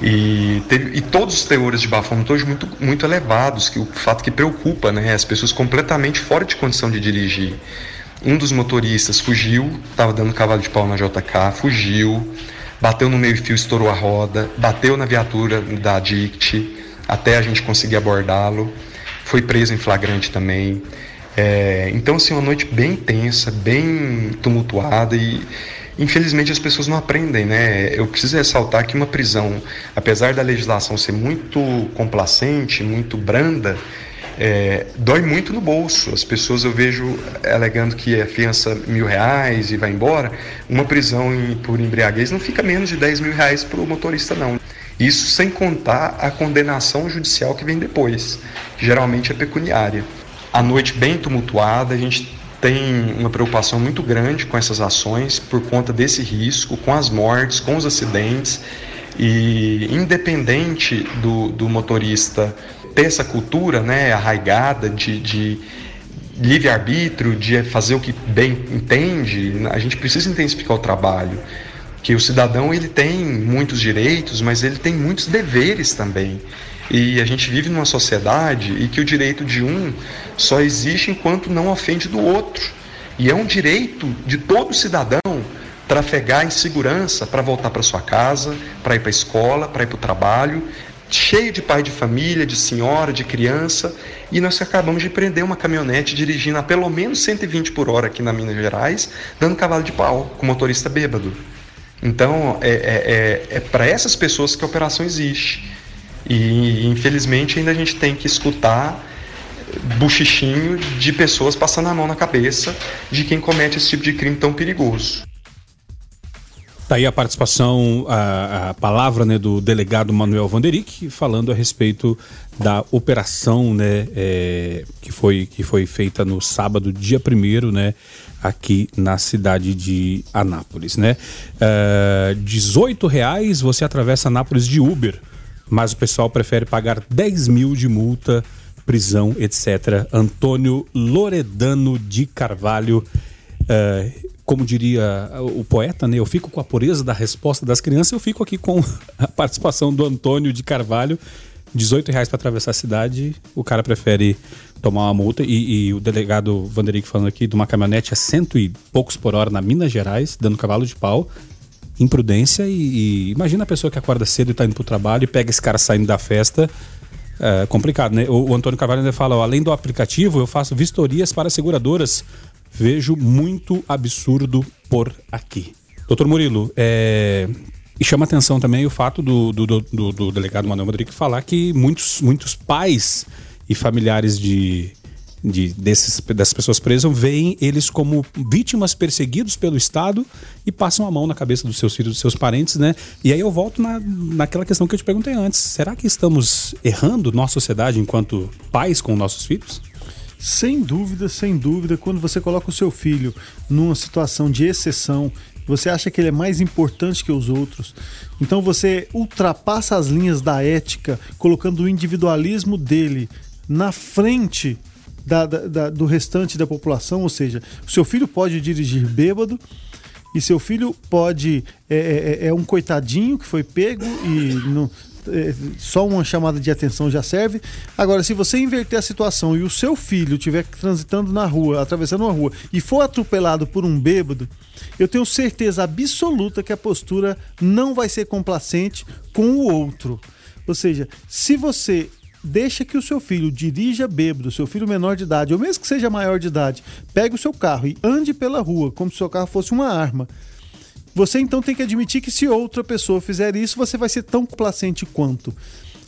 Speaker 9: E, teve, e todos os teores de bafômetro hoje muito, muito elevados, que o fato que preocupa né, as pessoas completamente fora de condição de dirigir. Um dos motoristas fugiu, estava dando cavalo de pau na JK, fugiu, bateu no meio-fio, estourou a roda, bateu na viatura da DICT até a gente conseguir abordá-lo. Foi preso em flagrante também. É, então, assim, uma noite bem tensa, bem tumultuada e infelizmente as pessoas não aprendem, né? Eu preciso ressaltar que uma prisão, apesar da legislação ser muito complacente, muito branda, é, dói muito no bolso. As pessoas eu vejo alegando que a fiança mil reais e vai embora. Uma prisão em, por embriaguez não fica menos de 10 mil reais para o motorista, não. Isso sem contar a condenação judicial que vem depois, que geralmente é pecuniária. A noite bem tumultuada, a gente tem uma preocupação muito grande com essas ações por conta desse risco, com as mortes, com os acidentes E independente do, do motorista ter essa cultura né, arraigada de, de livre-arbítrio, de fazer o que bem entende, a gente precisa intensificar o trabalho. Que o cidadão ele tem muitos direitos, mas ele tem muitos deveres também. E a gente vive numa sociedade e que o direito de um só existe enquanto não ofende do outro. E é um direito de todo cidadão trafegar em segurança para voltar para sua casa, para ir para a escola, para ir para o trabalho, cheio de pai de família, de senhora, de criança, e nós acabamos de prender uma caminhonete dirigindo a pelo menos 120 por hora aqui na Minas Gerais, dando cavalo de pau, com motorista bêbado. Então, é, é, é, é para essas pessoas que a operação existe. E, infelizmente, ainda a gente tem que escutar buchichinho de pessoas passando a mão na cabeça de quem comete esse tipo de crime tão perigoso.
Speaker 2: Tá aí a participação, a, a palavra né, do delegado Manuel Vanderick falando a respeito da operação né, é, que, foi, que foi feita no sábado, dia 1 né, aqui na cidade de Anápolis. Né? Uh, é, 18 reais você atravessa Anápolis de Uber, mas o pessoal prefere pagar 10 mil de multa, prisão, etc. Antônio Loredano de Carvalho. Uh, como diria o poeta, né? Eu fico com a pureza da resposta das crianças, eu fico aqui com a participação do Antônio de Carvalho. 18 reais para atravessar a cidade, o cara prefere tomar uma multa. E, e o delegado Vanderick falando aqui de uma caminhonete a cento e poucos por hora na Minas Gerais, dando cavalo de pau. Imprudência e, e imagina a pessoa que acorda cedo e está indo para o trabalho e pega esse cara saindo da festa. É complicado, né? O, o Antônio Carvalho ainda fala: ó, além do aplicativo, eu faço vistorias para seguradoras vejo muito absurdo por aqui. Doutor Murilo, é... e chama atenção também o fato do, do, do, do delegado Manuel Rodrigues falar que muitos, muitos pais e familiares de, de desses, dessas pessoas presas veem eles como vítimas perseguidos pelo Estado e passam a mão na cabeça dos seus filhos, dos seus parentes, né? E aí eu volto na, naquela questão que eu te perguntei antes. Será que estamos errando nossa sociedade enquanto pais com nossos filhos?
Speaker 3: Sem dúvida, sem dúvida, quando você coloca o seu filho numa situação de exceção, você acha que ele é mais importante que os outros. Então você ultrapassa as linhas da ética, colocando o individualismo dele na frente da, da, do restante da população. Ou seja, o seu filho pode dirigir bêbado e seu filho pode. É, é, é um coitadinho que foi pego e não, é, só uma chamada de atenção já serve. Agora, se você inverter a situação e o seu filho estiver transitando na rua, atravessando uma rua, e for atropelado por um bêbado, eu tenho certeza absoluta que a postura não vai ser complacente com o outro. Ou seja, se você deixa que o seu filho dirija bêbado, seu filho menor de idade, ou mesmo que seja maior de idade, pegue o seu carro e ande pela rua como se o seu carro fosse uma arma você então tem que admitir que se outra pessoa fizer isso, você vai ser tão complacente quanto.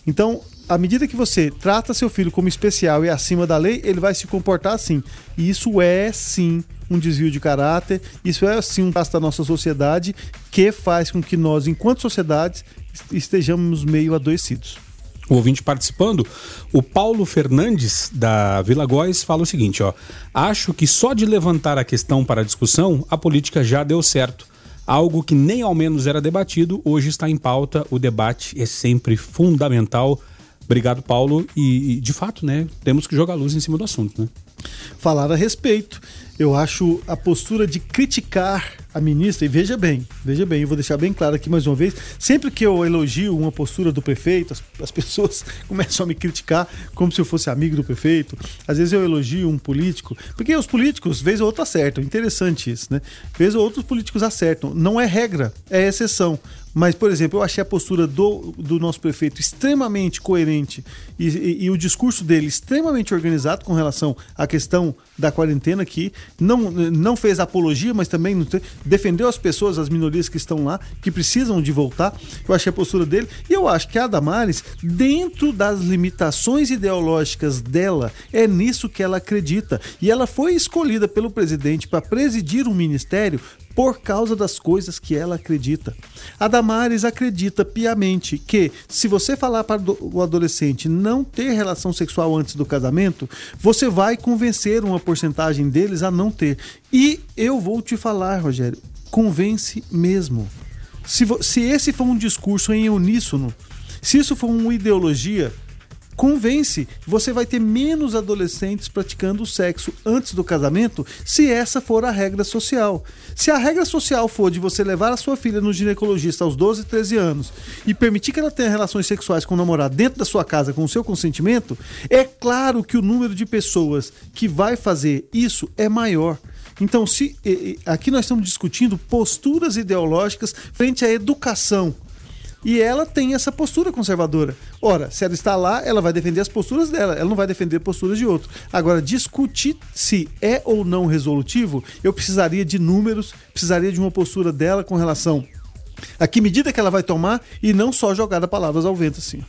Speaker 3: Então, à medida que você trata seu filho como especial e acima da lei, ele vai se comportar assim. E isso é sim um desvio de caráter, isso é sim um passo da nossa sociedade que faz com que nós, enquanto sociedades, estejamos meio adoecidos.
Speaker 2: O ouvinte participando, o Paulo Fernandes, da Vila Góes, fala o seguinte: ó, acho que só de levantar a questão para discussão, a política já deu certo algo que nem ao menos era debatido, hoje está em pauta. O debate é sempre fundamental. Obrigado, Paulo. E, e de fato, né, temos que jogar luz em cima do assunto, né?
Speaker 3: Falar a respeito. Eu acho a postura de criticar a ministra, e veja bem, veja bem, eu vou deixar bem claro aqui mais uma vez, sempre que eu elogio uma postura do prefeito, as, as, pessoas começam a me criticar como se eu fosse amigo do prefeito. Às vezes eu elogio um político, porque os políticos, vez ou outra, acertam. Interessante isso, né? Vez ou outros políticos acertam. Não é regra, é exceção. Mas, por exemplo, eu achei a postura do, do nosso prefeito extremamente coerente e, e, o discurso dele extremamente organizado com relação à questão da quarentena aqui. Não, não fez apologia, mas também defendeu as pessoas, as minorias que estão lá, que precisam de voltar. Eu achei a postura dele. E eu acho que a Damares, dentro das limitações ideológicas dela, é nisso que ela acredita. E ela foi escolhida pelo presidente para presidir um ministério por causa das coisas que ela acredita. A Damares acredita piamente que se você falar para o adolescente não ter relação sexual antes do casamento, você vai convencer uma porcentagem deles a não ter. E eu vou te falar, Rogério, convence mesmo. Se, se esse for um discurso em uníssono, se isso for uma ideologia, convence, você vai ter menos adolescentes praticando o sexo antes do casamento, se essa for a regra social. Se a regra social for de você levar a sua filha no ginecologista aos 12, 13 anos e permitir que ela tenha relações sexuais com o namorado dentro da sua casa com o seu consentimento, é claro que o número de pessoas que vai fazer isso é maior. Então, se aqui nós estamos discutindo posturas ideológicas frente à educação e ela tem essa postura conservadora. Ora, se ela está lá, ela vai defender as posturas dela, ela não vai defender posturas de outro. Agora, discutir se é ou não resolutivo, eu precisaria de números, precisaria de uma postura dela com relação a que medida que ela vai tomar e não só jogar palavras ao vento assim.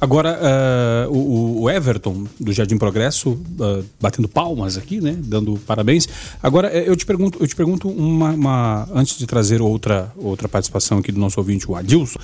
Speaker 2: Agora, uh, o, o, Everton, do Jardim Progresso, uh, batendo palmas aqui, né? Dando parabéns. Agora, eh, eu te pergunto, eu te pergunto uma, uma, antes de trazer outra, outra participação aqui do nosso ouvinte, o Adilson.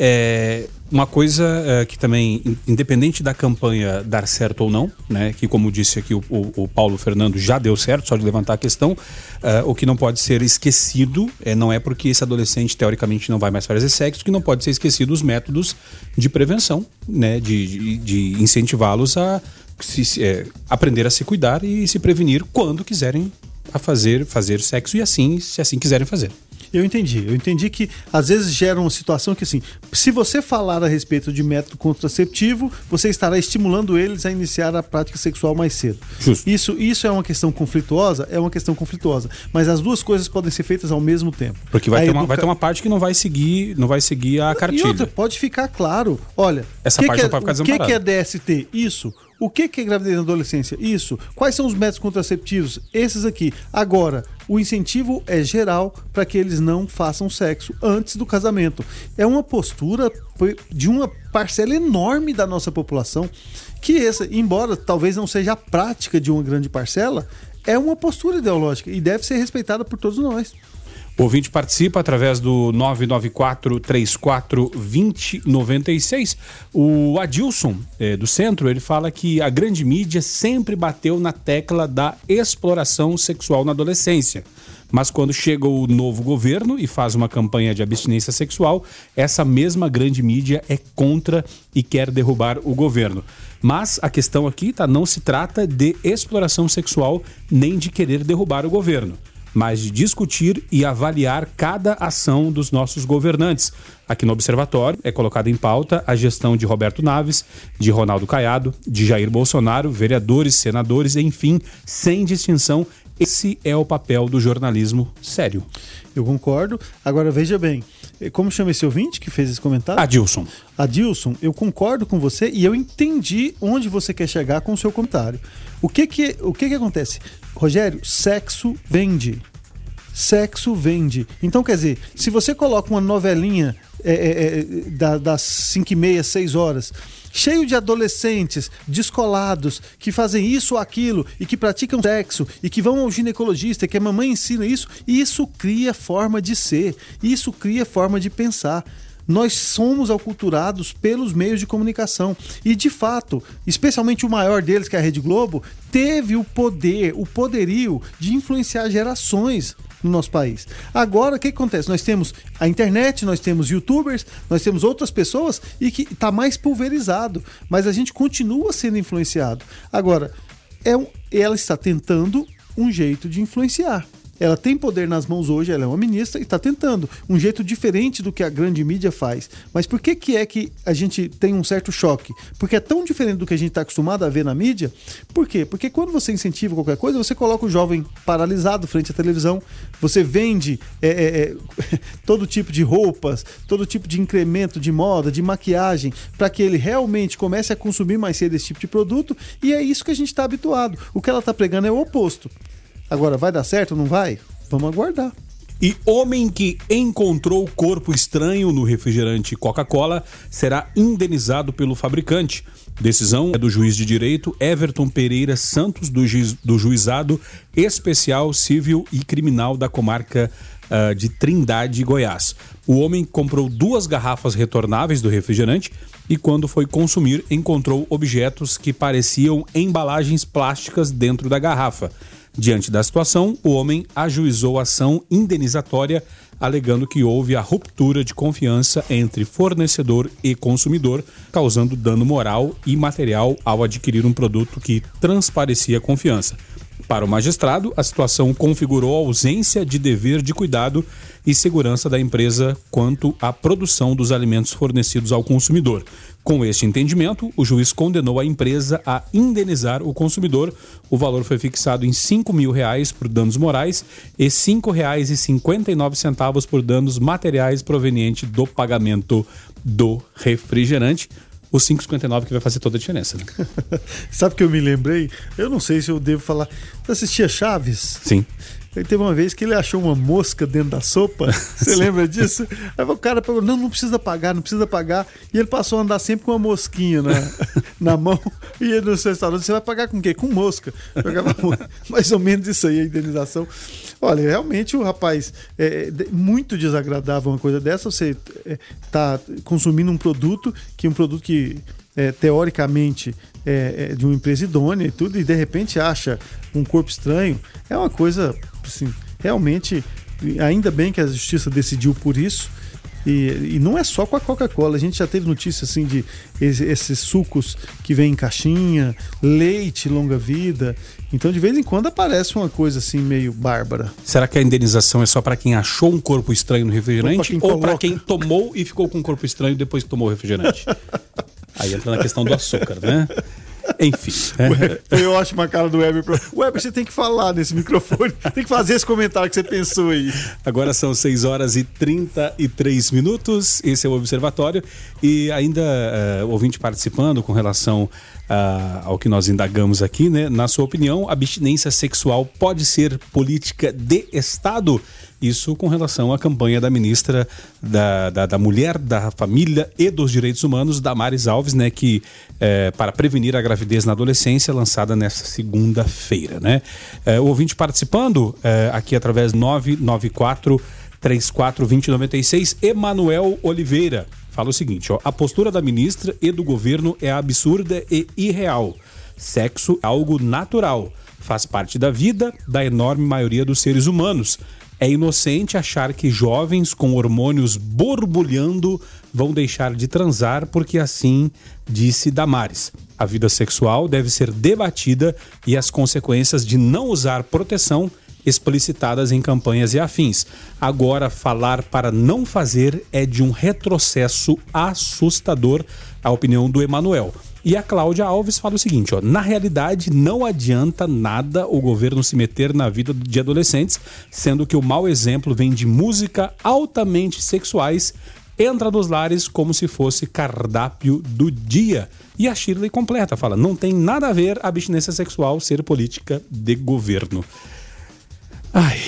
Speaker 2: É, uma coisa é, que também, independente da campanha dar certo ou não, né, que como disse aqui o, o, o Paulo Fernando, já deu certo, só de levantar a questão, é, o que não pode ser esquecido é, não é porque esse adolescente teoricamente não vai mais fazer sexo, que não pode ser esquecido os métodos de prevenção, né, de, de, de incentivá-los a se, é, aprender a se cuidar e se prevenir quando quiserem a fazer, fazer sexo e assim, se assim quiserem fazer.
Speaker 3: Eu entendi. Eu entendi que às vezes gera uma situação que, assim, se você falar a respeito de método contraceptivo, você estará estimulando eles a iniciar a prática sexual mais cedo. Justo. Isso, isso é uma questão conflituosa? É uma questão conflituosa. Mas as duas coisas podem ser feitas ao mesmo tempo.
Speaker 2: Porque vai, ter, educa... uma, vai ter uma parte que não vai seguir, não vai seguir a cartilha. E outra,
Speaker 3: pode ficar claro. Olha,
Speaker 2: essa parte
Speaker 3: que
Speaker 2: não pode ficar
Speaker 3: desamparada. O que, que é DST? Isso. O que, é gravidez na adolescência? Isso. Quais são os métodos contraceptivos? Esses aqui. Agora, o incentivo é geral para que eles não façam sexo antes do casamento. É uma postura de uma parcela enorme da nossa população que essa, embora talvez não seja a prática de uma grande parcela, é uma postura ideológica e deve ser respeitada por todos nós.
Speaker 2: O ouvinte participa através do 994 34 2096. O Adilson, é, do centro, ele fala que a grande mídia sempre bateu na tecla da exploração sexual na adolescência. Mas quando chega o novo governo e faz uma campanha de abstinência sexual, essa mesma grande mídia é contra e quer derrubar o governo. Mas a questão aqui tá, não se trata de exploração sexual nem de querer derrubar o governo mas de discutir e avaliar cada ação dos nossos governantes. Aqui no Observatório é colocada em pauta a gestão de Roberto Naves, de Ronaldo Caiado, de Jair Bolsonaro, vereadores, senadores, enfim, sem distinção. Esse é o papel do jornalismo sério.
Speaker 3: Eu concordo. Agora veja bem, como chama esse ouvinte que fez esse comentário?
Speaker 2: Adilson.
Speaker 3: Adilson, eu concordo com você e eu entendi onde você quer chegar com o seu comentário. O que que, o que, que acontece? Rogério, sexo vende. Sexo vende. Então, quer dizer, se você coloca uma novelinha é, é, é da, das 5 e meia, 6 horas, cheio de adolescentes descolados que fazem isso ou aquilo e que praticam sexo e que vão ao ginecologista, que a mamãe ensina isso, isso cria forma de ser, isso cria forma de pensar nós somos aculturados pelos meios de comunicação. E de fato, especialmente o maior deles, que é a Rede Globo, teve o poder, o poderio de influenciar gerações no nosso país. Agora, o que acontece? Nós temos a internet, nós temos youtubers, nós temos outras pessoas e que está mais pulverizado, mas a gente continua sendo influenciado. Agora, é um, ela está tentando um jeito de influenciar. Ela tem poder nas mãos hoje, ela é uma ministra e está tentando um jeito diferente do que a grande mídia faz. Mas por que, que é que a gente tem um certo choque? Porque é tão diferente do que a gente está acostumado a ver na mídia. Por quê? Porque quando você incentiva qualquer coisa, você coloca o jovem paralisado frente à televisão, você vende é, é, é, todo tipo de roupas, todo tipo de incremento de moda, de maquiagem, para que ele realmente comece a consumir mais cedo esse tipo de produto. E é isso que a gente está habituado. O que ela está pregando é o oposto. Agora, vai dar certo ou não vai? Vamos aguardar.
Speaker 2: E homem que encontrou corpo estranho no refrigerante Coca-Cola será indenizado pelo fabricante. Decisão é do juiz de direito Everton Pereira Santos, do, juiz, do Juizado Especial Civil e Criminal da comarca uh, de Trindade, Goiás. O homem comprou duas garrafas retornáveis do refrigerante e, quando foi consumir, encontrou objetos que pareciam embalagens plásticas dentro da garrafa. Diante da situação, o homem ajuizou ação indenizatória, alegando que houve a ruptura de confiança entre fornecedor e consumidor, causando dano moral e material ao adquirir um produto que transparecia confiança. Para o magistrado, a situação configurou a ausência de dever de cuidado e segurança da empresa quanto à produção dos alimentos fornecidos ao consumidor. Com este entendimento, o juiz condenou a empresa a indenizar o consumidor. O valor foi fixado em 5 mil reais por danos morais e R$ 5,59 por danos materiais provenientes do pagamento do refrigerante o 5,59 que vai fazer toda a diferença. Né?
Speaker 3: Sabe que eu me lembrei? Eu não sei se eu devo falar. Você assistia Chaves?
Speaker 2: Sim.
Speaker 3: Aí teve uma vez que ele achou uma mosca dentro da sopa. Você lembra disso? Aí o cara falou: não, não precisa pagar, não precisa pagar. E ele passou a andar sempre com uma mosquinha na, na mão. E ele no restaurante, você vai pagar com o quê? Com mosca. Mais ou menos isso aí, a indenização. Olha, realmente o rapaz é, é muito desagradável uma coisa dessa. Você está é, consumindo um produto que um produto que é, teoricamente é, é, de uma empresa idônea e tudo, e de repente acha um corpo estranho, é uma coisa assim, realmente, ainda bem que a justiça decidiu por isso. E, e não é só com a Coca-Cola, a gente já teve notícia assim de esses sucos que vêm em caixinha, leite longa-vida. Então, de vez em quando aparece uma coisa assim meio bárbara.
Speaker 2: Será que a indenização é só para quem achou um corpo estranho no refrigerante ou para quem, quem tomou e ficou com um corpo estranho depois que tomou o refrigerante? Aí entra na questão do açúcar, né? Enfim.
Speaker 3: Foi ótima a cara do Weber. Weber, você tem que falar nesse microfone. Tem que fazer esse comentário que você pensou aí.
Speaker 2: Agora são 6 horas e 33 minutos. Esse é o Observatório. E ainda uh, ouvinte participando com relação uh, ao que nós indagamos aqui, né? Na sua opinião, abstinência sexual pode ser política de Estado? Isso com relação à campanha da ministra da, da, da Mulher, da Família e dos Direitos Humanos, Damares Alves, né, que é, para prevenir a gravidez na adolescência, lançada nesta segunda-feira. Né? É, o ouvinte participando é, aqui através 994 34 2096, Emanuel Oliveira. Fala o seguinte: ó, a postura da ministra e do governo é absurda e irreal. Sexo é algo natural, faz parte da vida da enorme maioria dos seres humanos. É inocente achar que jovens com hormônios borbulhando vão deixar de transar porque assim disse Damares. A vida sexual deve ser debatida e as consequências de não usar proteção explicitadas em campanhas e afins. Agora, falar para não fazer é de um retrocesso assustador, a opinião do Emanuel. E a Cláudia Alves fala o seguinte: ó, na realidade, não adianta nada o governo se meter na vida de adolescentes, sendo que o mau exemplo vem de música altamente sexuais, entra nos lares como se fosse cardápio do dia. E a Shirley completa, fala: não tem nada a ver a abstinência sexual ser política de governo.
Speaker 3: Ai.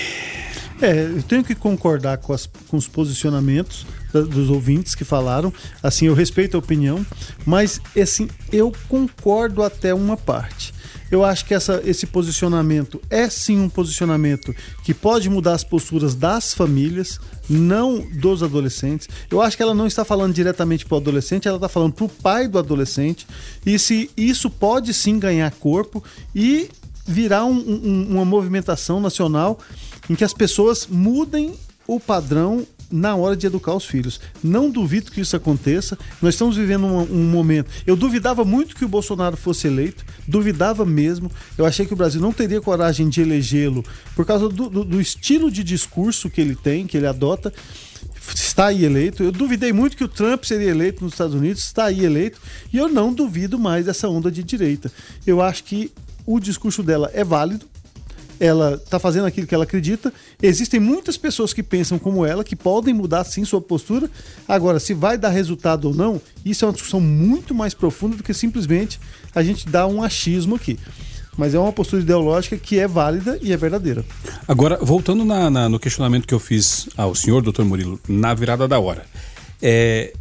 Speaker 3: É, eu tenho que concordar com, as, com os posicionamentos dos ouvintes que falaram. Assim, eu respeito a opinião, mas assim, eu concordo até uma parte. Eu acho que essa, esse posicionamento é sim um posicionamento que pode mudar as posturas das famílias, não dos adolescentes. Eu acho que ela não está falando diretamente para o adolescente, ela está falando para o pai do adolescente. E se isso pode sim ganhar corpo e virar um, um, uma movimentação nacional em que as pessoas mudem o padrão na hora de educar os filhos. Não duvido que isso aconteça. Nós estamos vivendo um, um, momento. Eu duvidava muito que o Bolsonaro fosse eleito, duvidava mesmo. Eu achei que o Brasil não teria coragem de elegê-lo por causa do, do, do estilo de discurso que ele tem, que ele adota está aí eleito. Eu duvidei muito que o Trump seria eleito nos Estados Unidos, está aí eleito, e eu não duvido mais dessa onda de direita. Eu acho que o discurso dela é válido, ela está fazendo aquilo que ela acredita. Existem muitas pessoas que pensam como ela, que podem mudar sim sua postura. Agora, se vai dar resultado ou não, isso é uma discussão muito mais profunda do que simplesmente a gente dar um achismo aqui. Mas é uma postura ideológica que é válida e é verdadeira.
Speaker 2: Agora, voltando na, na, no questionamento que eu fiz ao senhor, doutor Murilo, na virada da hora. É,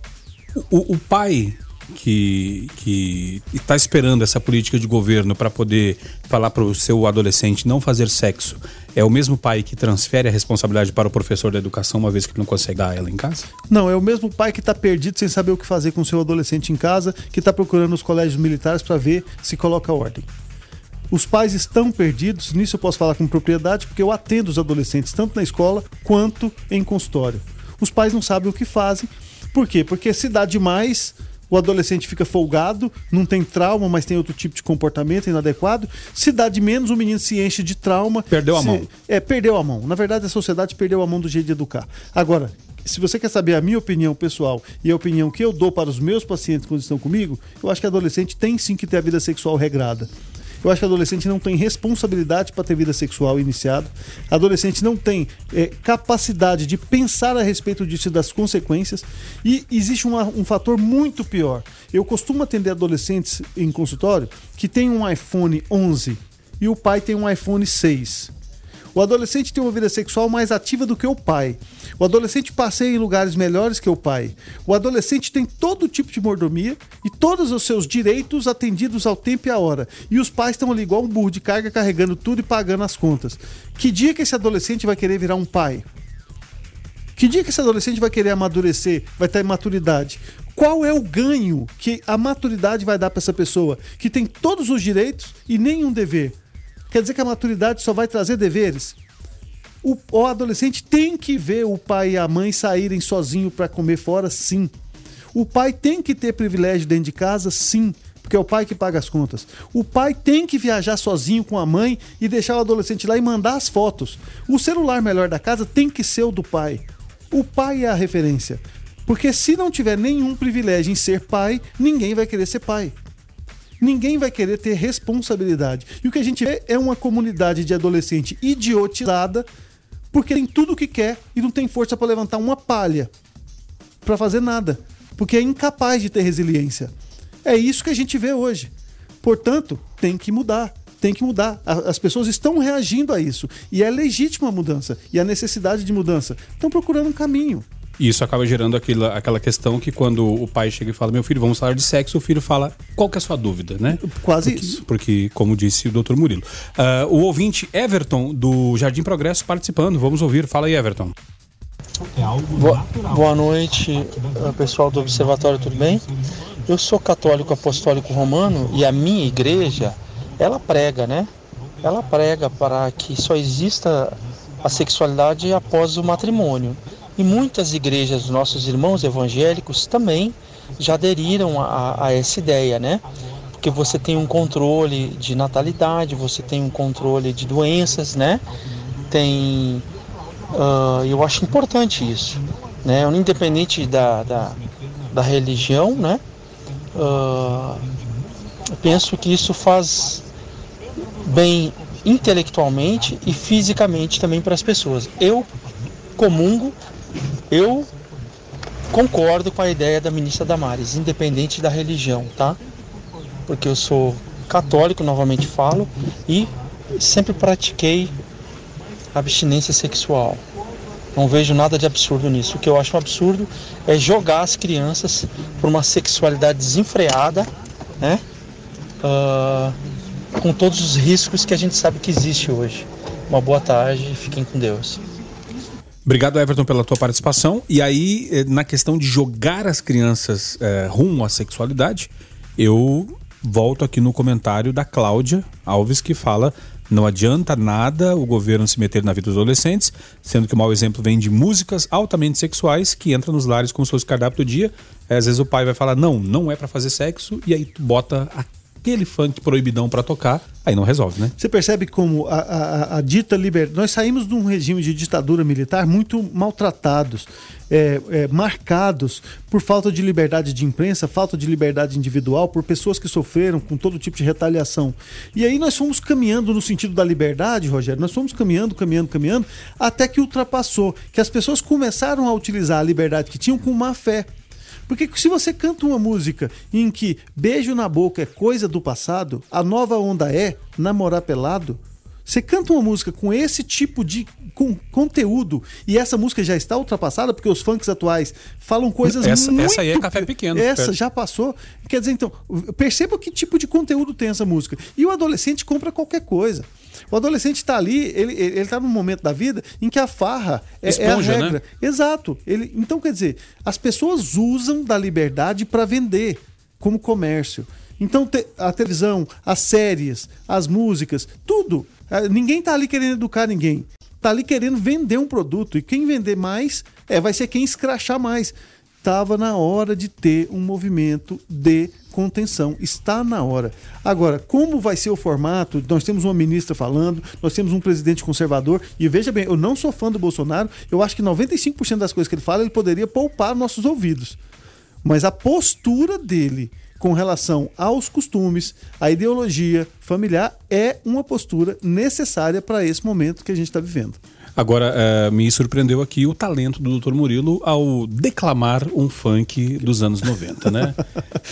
Speaker 2: o, o pai que que está esperando essa política de governo para poder falar para o seu adolescente não fazer sexo é o mesmo pai que transfere a responsabilidade para o professor da educação uma vez que não consegue dar ela em casa?
Speaker 3: Não, é o mesmo pai que está perdido sem saber o que fazer com seu adolescente em casa, que está procurando os colégios militares para ver se coloca ordem. Os pais estão perdidos, nisso eu posso falar com propriedade, porque eu atendo os adolescentes tanto na escola quanto em consultório. Os pais não sabem o que fazem. Por quê? Porque se dá demais, o adolescente fica folgado, não tem trauma, mas tem outro tipo de comportamento inadequado. Se dá de menos, o menino se enche de trauma.
Speaker 2: Perdeu a
Speaker 3: se...
Speaker 2: mão.
Speaker 3: É, perdeu a mão. Na verdade, a sociedade perdeu a mão do jeito de educar. Agora, se você quer saber a minha opinião pessoal e a opinião que eu dou para os meus pacientes quando estão comigo, eu acho que adolescente tem sim que ter a vida sexual regrada. Eu acho que adolescente não tem responsabilidade para ter vida sexual iniciada. Adolescente não tem é, capacidade de pensar a respeito disso e das consequências. E existe um, um fator muito pior. Eu costumo atender adolescentes em consultório que tem um iPhone 11 e o pai tem um iPhone 6. O adolescente tem uma vida sexual mais ativa do que o pai. O adolescente passeia em lugares melhores que o pai. O adolescente tem todo tipo de mordomia e todos os seus direitos atendidos ao tempo e à hora. E os pais estão ali igual um burro de carga carregando tudo e pagando as contas. Que dia que esse adolescente vai querer virar um pai? Que dia que esse adolescente vai querer amadurecer, vai ter maturidade? Qual é o ganho que a maturidade vai dar para essa pessoa que tem todos os direitos e nenhum dever? Quer dizer que a maturidade só vai trazer deveres? O, o adolescente tem que ver o pai e a mãe saírem sozinhos para comer fora, sim. O pai tem que ter privilégio dentro de casa, sim porque é o pai que paga as contas. O pai tem que viajar sozinho com a mãe e deixar o adolescente lá e mandar as fotos. O celular melhor da casa tem que ser o do pai. O pai é a referência. Porque se não tiver nenhum privilégio em ser pai, ninguém vai querer ser pai. Ninguém vai querer ter responsabilidade. E o que a gente vê é uma comunidade de adolescente idiotizada porque tem tudo o que quer e não tem força para levantar uma palha para fazer nada, porque é incapaz de ter resiliência. É isso que a gente vê hoje. Portanto, tem que mudar. Tem que mudar. As pessoas estão reagindo a isso. E é legítima a mudança. E a necessidade de mudança. Estão procurando um caminho.
Speaker 2: E isso acaba gerando aquela, aquela questão que quando o pai chega e fala, meu filho, vamos falar de sexo, o filho fala, qual que é a sua dúvida, né?
Speaker 3: Quase
Speaker 2: porque,
Speaker 3: isso.
Speaker 2: Porque, como disse o doutor Murilo. Uh, o ouvinte Everton, do Jardim Progresso, participando. Vamos ouvir. Fala aí, Everton.
Speaker 10: Boa, boa noite, pessoal do Observatório, tudo bem? Eu sou católico apostólico romano e a minha igreja, ela prega, né? Ela prega para que só exista a sexualidade após o matrimônio. E muitas igrejas nossos irmãos evangélicos também já aderiram a, a essa ideia, né? Porque você tem um controle de natalidade, você tem um controle de doenças, né? Tem. Uh, eu acho importante isso, né? Independente da, da, da religião, né? Uh, penso que isso faz bem intelectualmente e fisicamente também para as pessoas. Eu comungo eu concordo com a ideia da ministra Damares, independente da religião, tá? Porque eu sou católico, novamente falo, e sempre pratiquei abstinência sexual. Não vejo nada de absurdo nisso. O que eu acho um absurdo é jogar as crianças por uma sexualidade desenfreada, né? Uh, com todos os riscos que a gente sabe que existe hoje. Uma boa tarde fiquem com Deus.
Speaker 2: Obrigado, Everton, pela tua participação. E aí, eh, na questão de jogar as crianças é, rumo à sexualidade, eu volto aqui no comentário da Cláudia Alves, que fala: não adianta nada o governo se meter na vida dos adolescentes, sendo que o mau exemplo vem de músicas altamente sexuais que entram nos lares fosse o cardápio do dia. Às vezes o pai vai falar: não, não é para fazer sexo, e aí tu bota a aquele funk proibidão para tocar, aí não resolve, né?
Speaker 3: Você percebe como a, a, a dita liberdade. Nós saímos de um regime de ditadura militar muito maltratados, é, é, marcados por falta de liberdade de imprensa, falta de liberdade individual, por pessoas que sofreram com todo tipo de retaliação. E aí nós fomos caminhando no sentido da liberdade, Rogério, nós fomos caminhando, caminhando, caminhando, até que ultrapassou, que as pessoas começaram a utilizar a liberdade que tinham com má fé. Porque se você canta uma música em que beijo na boca é coisa do passado, a nova onda é namorar pelado, você canta uma música com esse tipo de com, conteúdo e essa música já está ultrapassada porque os funks atuais falam coisas
Speaker 2: essa,
Speaker 3: muito...
Speaker 2: Essa aí é café pequeno.
Speaker 3: Essa perto. já passou. Quer dizer, então, perceba que tipo de conteúdo tem essa música. E o adolescente compra qualquer coisa. O adolescente está ali, ele está num momento da vida em que a farra é, Esponja, é a regra. Né? Exato. Ele, então, quer dizer, as pessoas usam da liberdade para vender como comércio. Então te, a televisão, as séries, as músicas, tudo. É, ninguém tá ali querendo educar ninguém. Tá ali querendo vender um produto. E quem vender mais é, vai ser quem escrachar mais. Tava na hora de ter um movimento de contenção. Está na hora. Agora, como vai ser o formato? Nós temos uma ministra falando, nós temos um presidente conservador, e veja bem, eu não sou fã do Bolsonaro, eu acho que 95% das coisas que ele fala, ele poderia poupar nossos ouvidos. Mas a postura dele com relação aos costumes, à ideologia familiar, é uma postura necessária para esse momento que a gente está vivendo.
Speaker 2: Agora, uh, me surpreendeu aqui o talento do Dr. Murilo ao declamar um funk dos anos 90, né?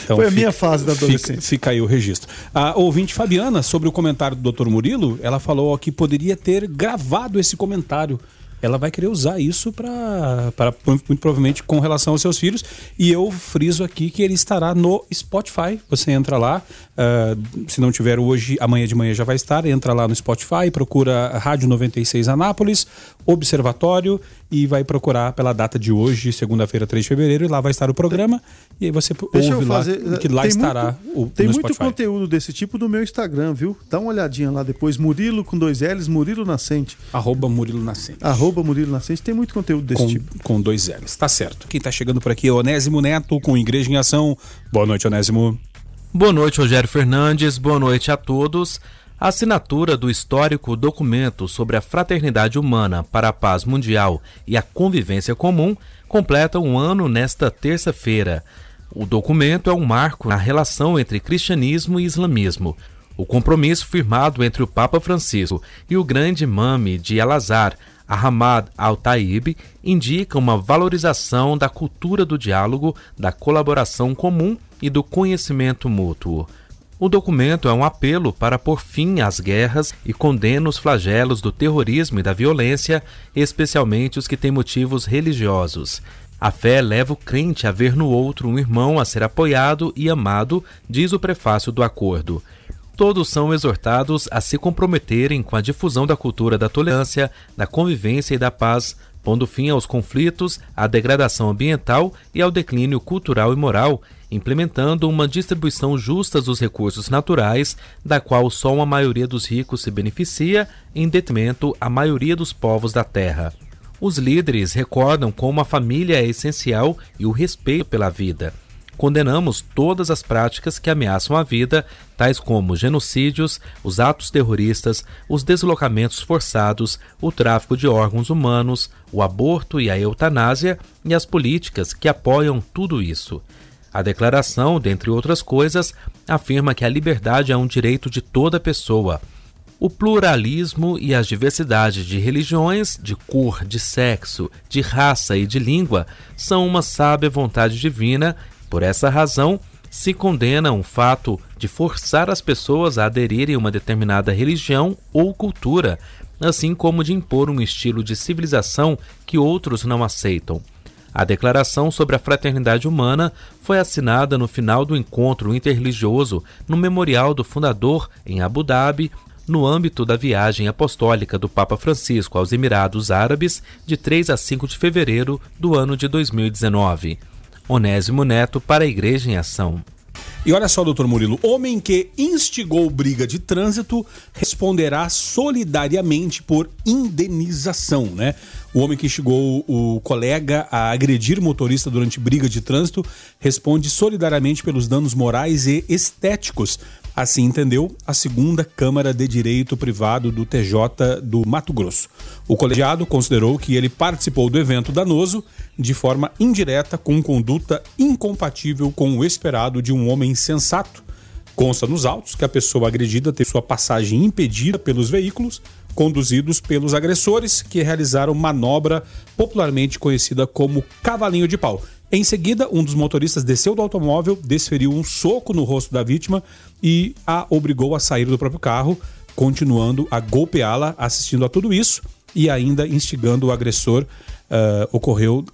Speaker 3: Então, Foi a fica, minha fase da adolescência.
Speaker 2: Fica, fica, aí o registro. A ouvinte Fabiana, sobre o comentário do Dr. Murilo, ela falou que poderia ter gravado esse comentário ela vai querer usar isso para muito provavelmente com relação aos seus filhos. E eu friso aqui que ele estará no Spotify. Você entra lá, uh, se não tiver hoje, amanhã de manhã já vai estar. Entra lá no Spotify, procura Rádio 96 Anápolis, Observatório e vai procurar pela data de hoje, segunda-feira, 3 de fevereiro, e lá vai estar o programa. E aí você Deixa ouve lá, que lá tem estará
Speaker 3: muito,
Speaker 2: o
Speaker 3: Tem muito
Speaker 2: Spotify.
Speaker 3: conteúdo desse tipo no meu Instagram, viu? Dá uma olhadinha lá depois. Murilo com dois L's, Murilo Nascente.
Speaker 2: Arroba Murilo Nascente.
Speaker 3: Arroba Murilo Nascente. Tem muito conteúdo desse
Speaker 2: com,
Speaker 3: tipo.
Speaker 2: Com dois L's. Tá certo. Quem está chegando por aqui é Onésimo Neto, com Igreja em Ação. Boa noite, Onésimo.
Speaker 11: Boa noite, Rogério Fernandes. Boa noite a todos. A assinatura do histórico documento sobre a fraternidade humana para a paz mundial e a convivência comum completa um ano nesta terça-feira. O documento é um marco na relação entre cristianismo e islamismo. O compromisso firmado entre o Papa Francisco e o grande mame de Al-Azhar, Ahmad al-Taib, indica uma valorização da cultura do diálogo, da colaboração comum e do conhecimento mútuo. O documento é um apelo para pôr fim às guerras e condena os flagelos do terrorismo e da violência, especialmente os que têm motivos religiosos. A fé leva o crente a ver no outro um irmão a ser apoiado e amado, diz o prefácio do acordo. Todos são exortados a se comprometerem com a difusão da cultura da tolerância, da convivência e da paz, pondo fim aos conflitos, à degradação ambiental e ao declínio cultural e moral, implementando uma distribuição justa dos recursos naturais, da qual só uma maioria dos ricos se beneficia, em detrimento à maioria dos povos da terra. Os líderes recordam como a família é essencial e o respeito pela vida. Condenamos todas as práticas que ameaçam a vida, tais como genocídios, os atos terroristas, os deslocamentos forçados, o tráfico de órgãos humanos, o aborto e a eutanásia e as políticas que apoiam tudo isso. A declaração, dentre outras coisas, afirma que a liberdade é um direito de toda pessoa. O pluralismo e as diversidades de religiões, de cor, de sexo, de raça e de língua são uma sábia vontade divina. Por essa razão, se condena o fato de forçar as pessoas a aderirem a uma determinada religião ou cultura, assim como de impor um estilo de civilização que outros não aceitam. A Declaração sobre a Fraternidade Humana foi assinada no final do encontro interreligioso no Memorial do Fundador, em Abu Dhabi, no âmbito da viagem apostólica do Papa Francisco aos Emirados Árabes, de 3 a 5 de fevereiro do ano de 2019. Onésimo Neto para a Igreja em Ação.
Speaker 2: E olha só, doutor Murilo, homem que instigou briga de trânsito responderá solidariamente por indenização, né? O homem que instigou o colega a agredir motorista durante briga de trânsito responde solidariamente pelos danos morais e estéticos Assim entendeu a segunda Câmara de Direito Privado do TJ do Mato Grosso. O colegiado considerou que ele participou do evento danoso de forma indireta com conduta incompatível com o esperado de um homem sensato. Consta nos autos que a pessoa agredida teve sua passagem impedida pelos veículos conduzidos pelos agressores que realizaram manobra popularmente conhecida como cavalinho de pau. Em seguida, um dos motoristas desceu do automóvel, desferiu um soco no rosto da vítima e a obrigou a sair do próprio carro, continuando a golpeá-la, assistindo a tudo isso e ainda instigando o agressor. Uh, ocorreu,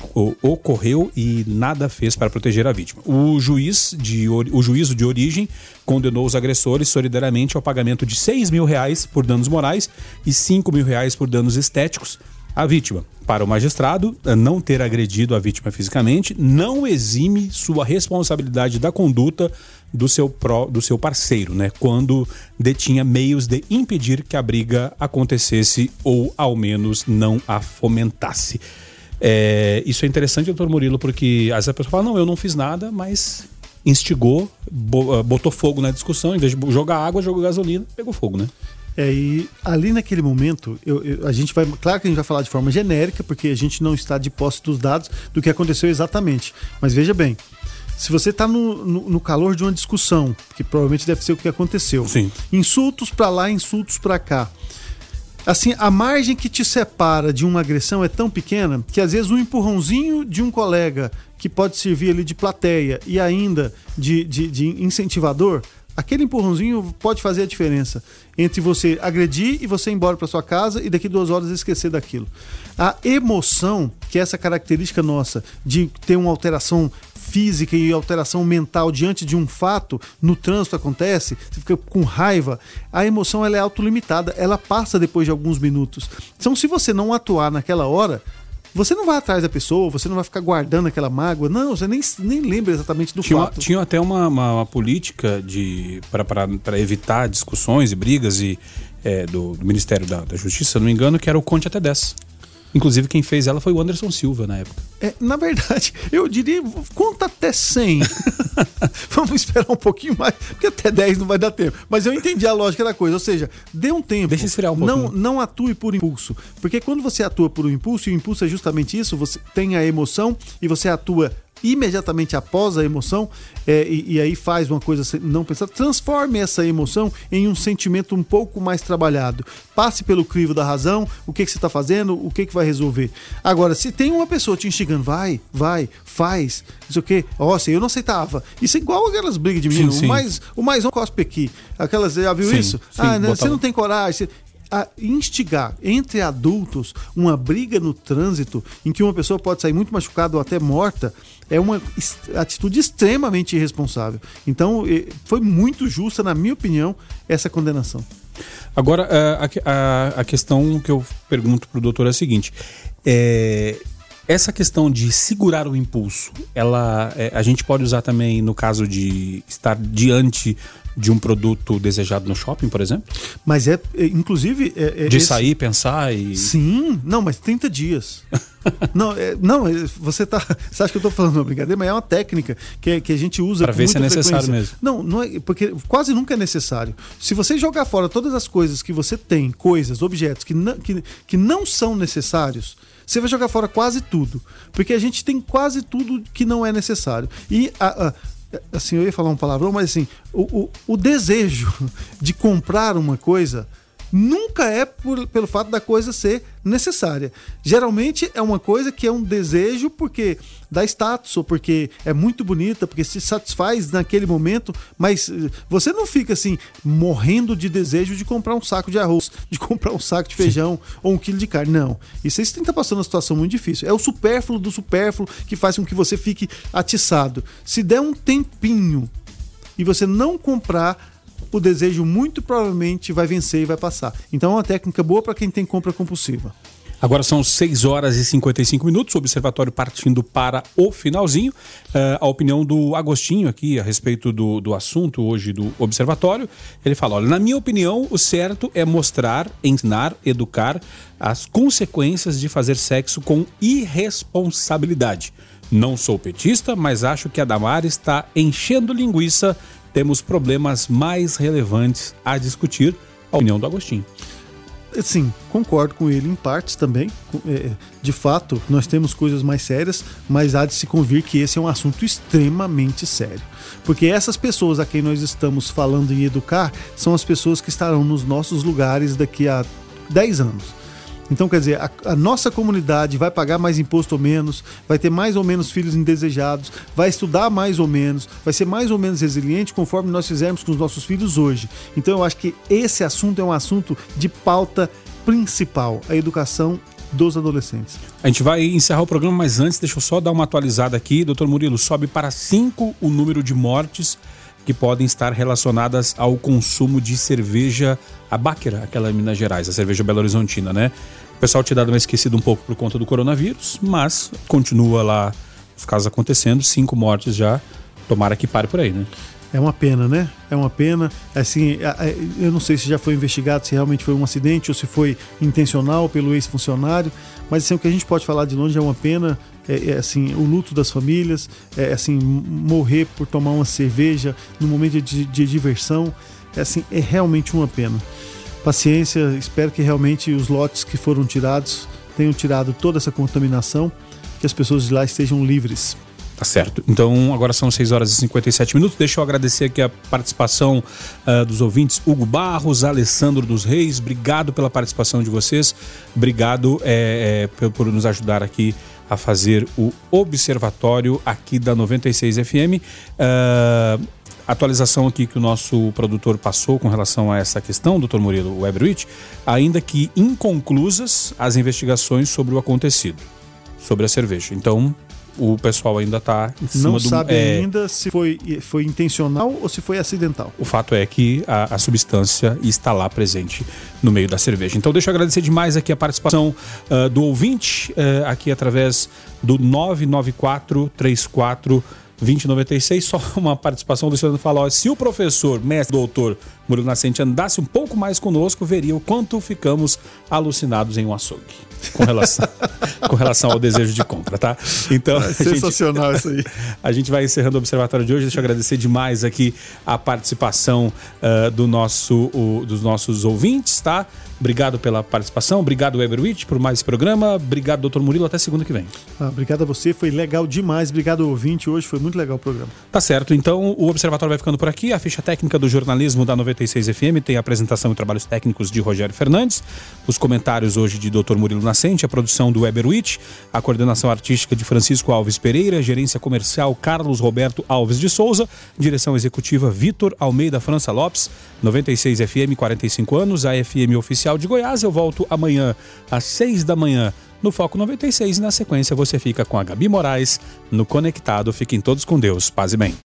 Speaker 2: ocorreu e nada fez para proteger a vítima. O, juiz de, o juízo de origem condenou os agressores solidariamente ao pagamento de 6 mil reais por danos morais e 5 mil reais por danos estéticos, a vítima. Para o magistrado, não ter agredido a vítima fisicamente não exime sua responsabilidade da conduta do seu, pró, do seu parceiro, né? Quando detinha meios de impedir que a briga acontecesse ou ao menos não a fomentasse. É, isso é interessante, doutor Murilo, porque às vezes a pessoa fala, não, eu não fiz nada, mas instigou, botou fogo na discussão, em vez de jogar água, jogou gasolina, pegou fogo, né?
Speaker 3: É, e ali naquele momento, eu, eu, a gente vai. Claro que a gente vai falar de forma genérica, porque a gente não está de posse dos dados do que aconteceu exatamente. Mas veja bem, se você está no, no, no, calor de uma discussão, que provavelmente deve ser o que aconteceu,
Speaker 2: Sim.
Speaker 3: insultos para lá, insultos para cá. Assim, a margem que te separa de uma agressão é tão pequena que às vezes um empurrãozinho de um colega que pode servir ali de plateia e ainda de, de, de incentivador aquele empurrãozinho pode fazer a diferença entre você agredir e você ir embora para sua casa e daqui duas horas esquecer daquilo. A emoção, que é essa característica nossa de ter uma alteração física e alteração mental diante de um fato, no trânsito acontece, você fica com raiva, a emoção ela é autolimitada, ela passa depois de alguns minutos. Então, se você não atuar naquela hora, você não vai atrás da pessoa, você não vai ficar guardando aquela mágoa. Não, você nem, nem lembra exatamente do
Speaker 2: tinha,
Speaker 3: fato.
Speaker 2: Tinha até uma, uma, uma política de para evitar discussões e brigas e, é, do, do, Ministério da, da Justiça, se não me engano, que era o Conte até 10. Inclusive, quem fez ela foi o Anderson Silva na época.
Speaker 3: É, na verdade, eu diria, conta até 100. Vamos esperar um pouquinho mais, porque até 10 não vai dar tempo. Mas eu entendi a lógica da coisa, ou seja, dê um tempo.
Speaker 2: Deixa esfriar um
Speaker 3: não, não atue por impulso. Porque quando você atua por um impulso, e o impulso é justamente isso, você tem a emoção e você atua imediatamente após a emoção é, e, e, aí faz uma coisa não pensada, transforme essa emoção em um sentimento um pouco mais trabalhado. Passe pelo crivo da razão, o que, que você está fazendo, o que, que vai resolver. Agora, se tem uma pessoa te instigando, vai, vai, faz, isso o que, nossa, eu não aceitava. Isso é igual aquelas brigas de menino, sim, sim. o mais o mais um cospe aqui. Aquelas, já viu sim, isso? ah, não, você não tem coragem a instigar entre adultos uma briga no trânsito em que uma pessoa pode sair muito machucada ou até morta é uma atitude extremamente irresponsável. Então, foi muito justa, na minha opinião, essa condenação.
Speaker 2: Agora, a, a, a questão que eu pergunto para o doutor é a seguinte: é, essa questão de segurar o impulso, ela, é, a gente pode usar também no caso de estar diante de um produto desejado no shopping, por exemplo?
Speaker 3: Mas é, é inclusive. É,
Speaker 2: é de esse... sair, pensar e.
Speaker 3: Sim, não, mas 30 dias. não, é, não, é, você tá. Você acha que eu tô falando uma brincadeira, mas é uma técnica que, que a gente usa
Speaker 2: para ver se é necessário mesmo.
Speaker 3: Não, não é, porque quase nunca é necessário. Se você jogar fora todas as coisas que você tem, coisas, objetos que não, que, que não são necessários, você vai jogar fora quase tudo. Porque a gente tem quase tudo que não é necessário. E a, a, assim, eu ia falar um palavrão, mas assim, o, o, o desejo de comprar uma coisa nunca é por, pelo fato da coisa ser necessária. Geralmente é uma coisa que é um desejo porque dá status, ou porque é muito bonita, porque se satisfaz naquele momento, mas eh, você não fica assim morrendo de desejo de comprar um saco de arroz, de comprar um saco de feijão Sim. ou um quilo de carne. Não. Isso aí você está passando uma situação muito difícil. É o supérfluo do supérfluo que faz com que você fique atiçado. Se der um tempinho e você não comprar o desejo muito provavelmente vai vencer e vai passar. Então é uma técnica boa para quem tem compra compulsiva.
Speaker 2: Agora são 6 horas e 55 minutos, o observatório partindo para o finalzinho. Uh, a opinião do Agostinho aqui a respeito do, do assunto hoje do observatório. Ele fala: olha, na minha opinião, o certo é mostrar, ensinar, educar as consequências de fazer sexo com irresponsabilidade. Não sou petista, mas acho que a Damar está enchendo linguiça temos problemas mais relevantes a discutir. A opinião do Agostinho.
Speaker 3: Sim, concordo com ele em partes também. É, de fato, nós temos coisas mais sérias, mas há de se convir que esse é um assunto extremamente sério. Porque essas pessoas a quem nós estamos falando em educar são as pessoas que estarão nos nossos lugares daqui a 10 anos. Então, quer dizer, a, a, nossa comunidade vai pagar mais imposto ou menos, vai ter mais ou menos filhos indesejados, vai estudar mais ou menos, vai ser mais ou menos resiliente conforme nós fizermos com os nossos filhos hoje. Então, eu acho que esse assunto é um assunto de pauta principal, a educação dos adolescentes.
Speaker 2: A gente vai encerrar o programa, mas antes, deixa eu só dar uma atualizada aqui. Doutor Murilo, sobe para 5 o número de mortes que podem estar relacionadas ao consumo de cerveja a Báquera, aquela em Minas Gerais, a cerveja Belo Horizontina, né? O pessoal tinha dado uma esquecida um pouco por conta do coronavírus, mas continua lá os casos acontecendo, cinco mortes já. Tomara que pare por aí, né?
Speaker 3: É uma pena, né? É uma pena. Assim, eu não sei se já foi investigado, se realmente foi um acidente ou se foi intencional pelo ex-funcionário, mas assim, o que a gente pode falar de longe é uma pena. É, é, assim o luto das famílias, é assim morrer por tomar uma cerveja no momento de, de diversão, é assim é realmente uma pena. Paciência, espero que realmente os lotes que foram tirados tenham tirado toda essa contaminação, que as pessoas de lá estejam livres.
Speaker 2: Tá certo. Então, agora são 6 horas e 57 minutos. Deixa eu agradecer aqui a participação uh, dos ouvintes. Hugo Barros, Alessandro dos Reis, obrigado pela participação de vocês. Obrigado é, é, por, por nos ajudar aqui a fazer o observatório aqui da 96 FM. Uh, atualização aqui que o nosso produtor passou com relação a essa questão, doutor Murilo Webrwitch, ainda que inconclusas as investigações sobre o acontecido, sobre a cerveja. Então, o pessoal ainda está em cima
Speaker 3: Não
Speaker 2: do...
Speaker 3: sabe é... ainda se foi, foi intencional ou se foi acidental.
Speaker 2: O fato é que a, a, substância está lá presente no meio da cerveja. Então deixa eu agradecer demais aqui a participação uh, do ouvinte, uh, aqui através do 994 34 2096, só uma participação do Luciano falou: se o professor, mestre, doutor Murilo Nascente andasse um pouco mais conosco, veria o quanto ficamos alucinados em um açougue. Com relação, com relação ao desejo de compra, tá?
Speaker 3: Então, é sensacional gente, isso aí.
Speaker 2: A gente vai encerrando o observatório de hoje. Deixa eu agradecer demais aqui a participação uh, do nosso, o, dos nossos ouvintes, tá? Obrigado pela participação, obrigado Weberwitch por mais esse programa, obrigado doutor Murilo, até segunda que vem.
Speaker 3: Ah, obrigado a você, foi legal demais, obrigado ouvinte, hoje foi muito legal o programa.
Speaker 2: Tá certo, então o Observatório vai ficando por aqui, a ficha técnica do jornalismo da 96 FM tem a apresentação e trabalhos técnicos de Rogério Fernandes, os comentários hoje de doutor Murilo Nascente, a produção do Weberwitch, a coordenação artística de Francisco Alves Pereira, gerência comercial Carlos Roberto Alves de Souza, direção executiva Vitor Almeida França Lopes, 96 FM, 45 anos, a FM oficial de Goiás. Eu volto amanhã às 6 da manhã no Foco 96 e na sequência você fica com a Gabi Moraes no Conectado. Fiquem todos com Deus. Paz e bem.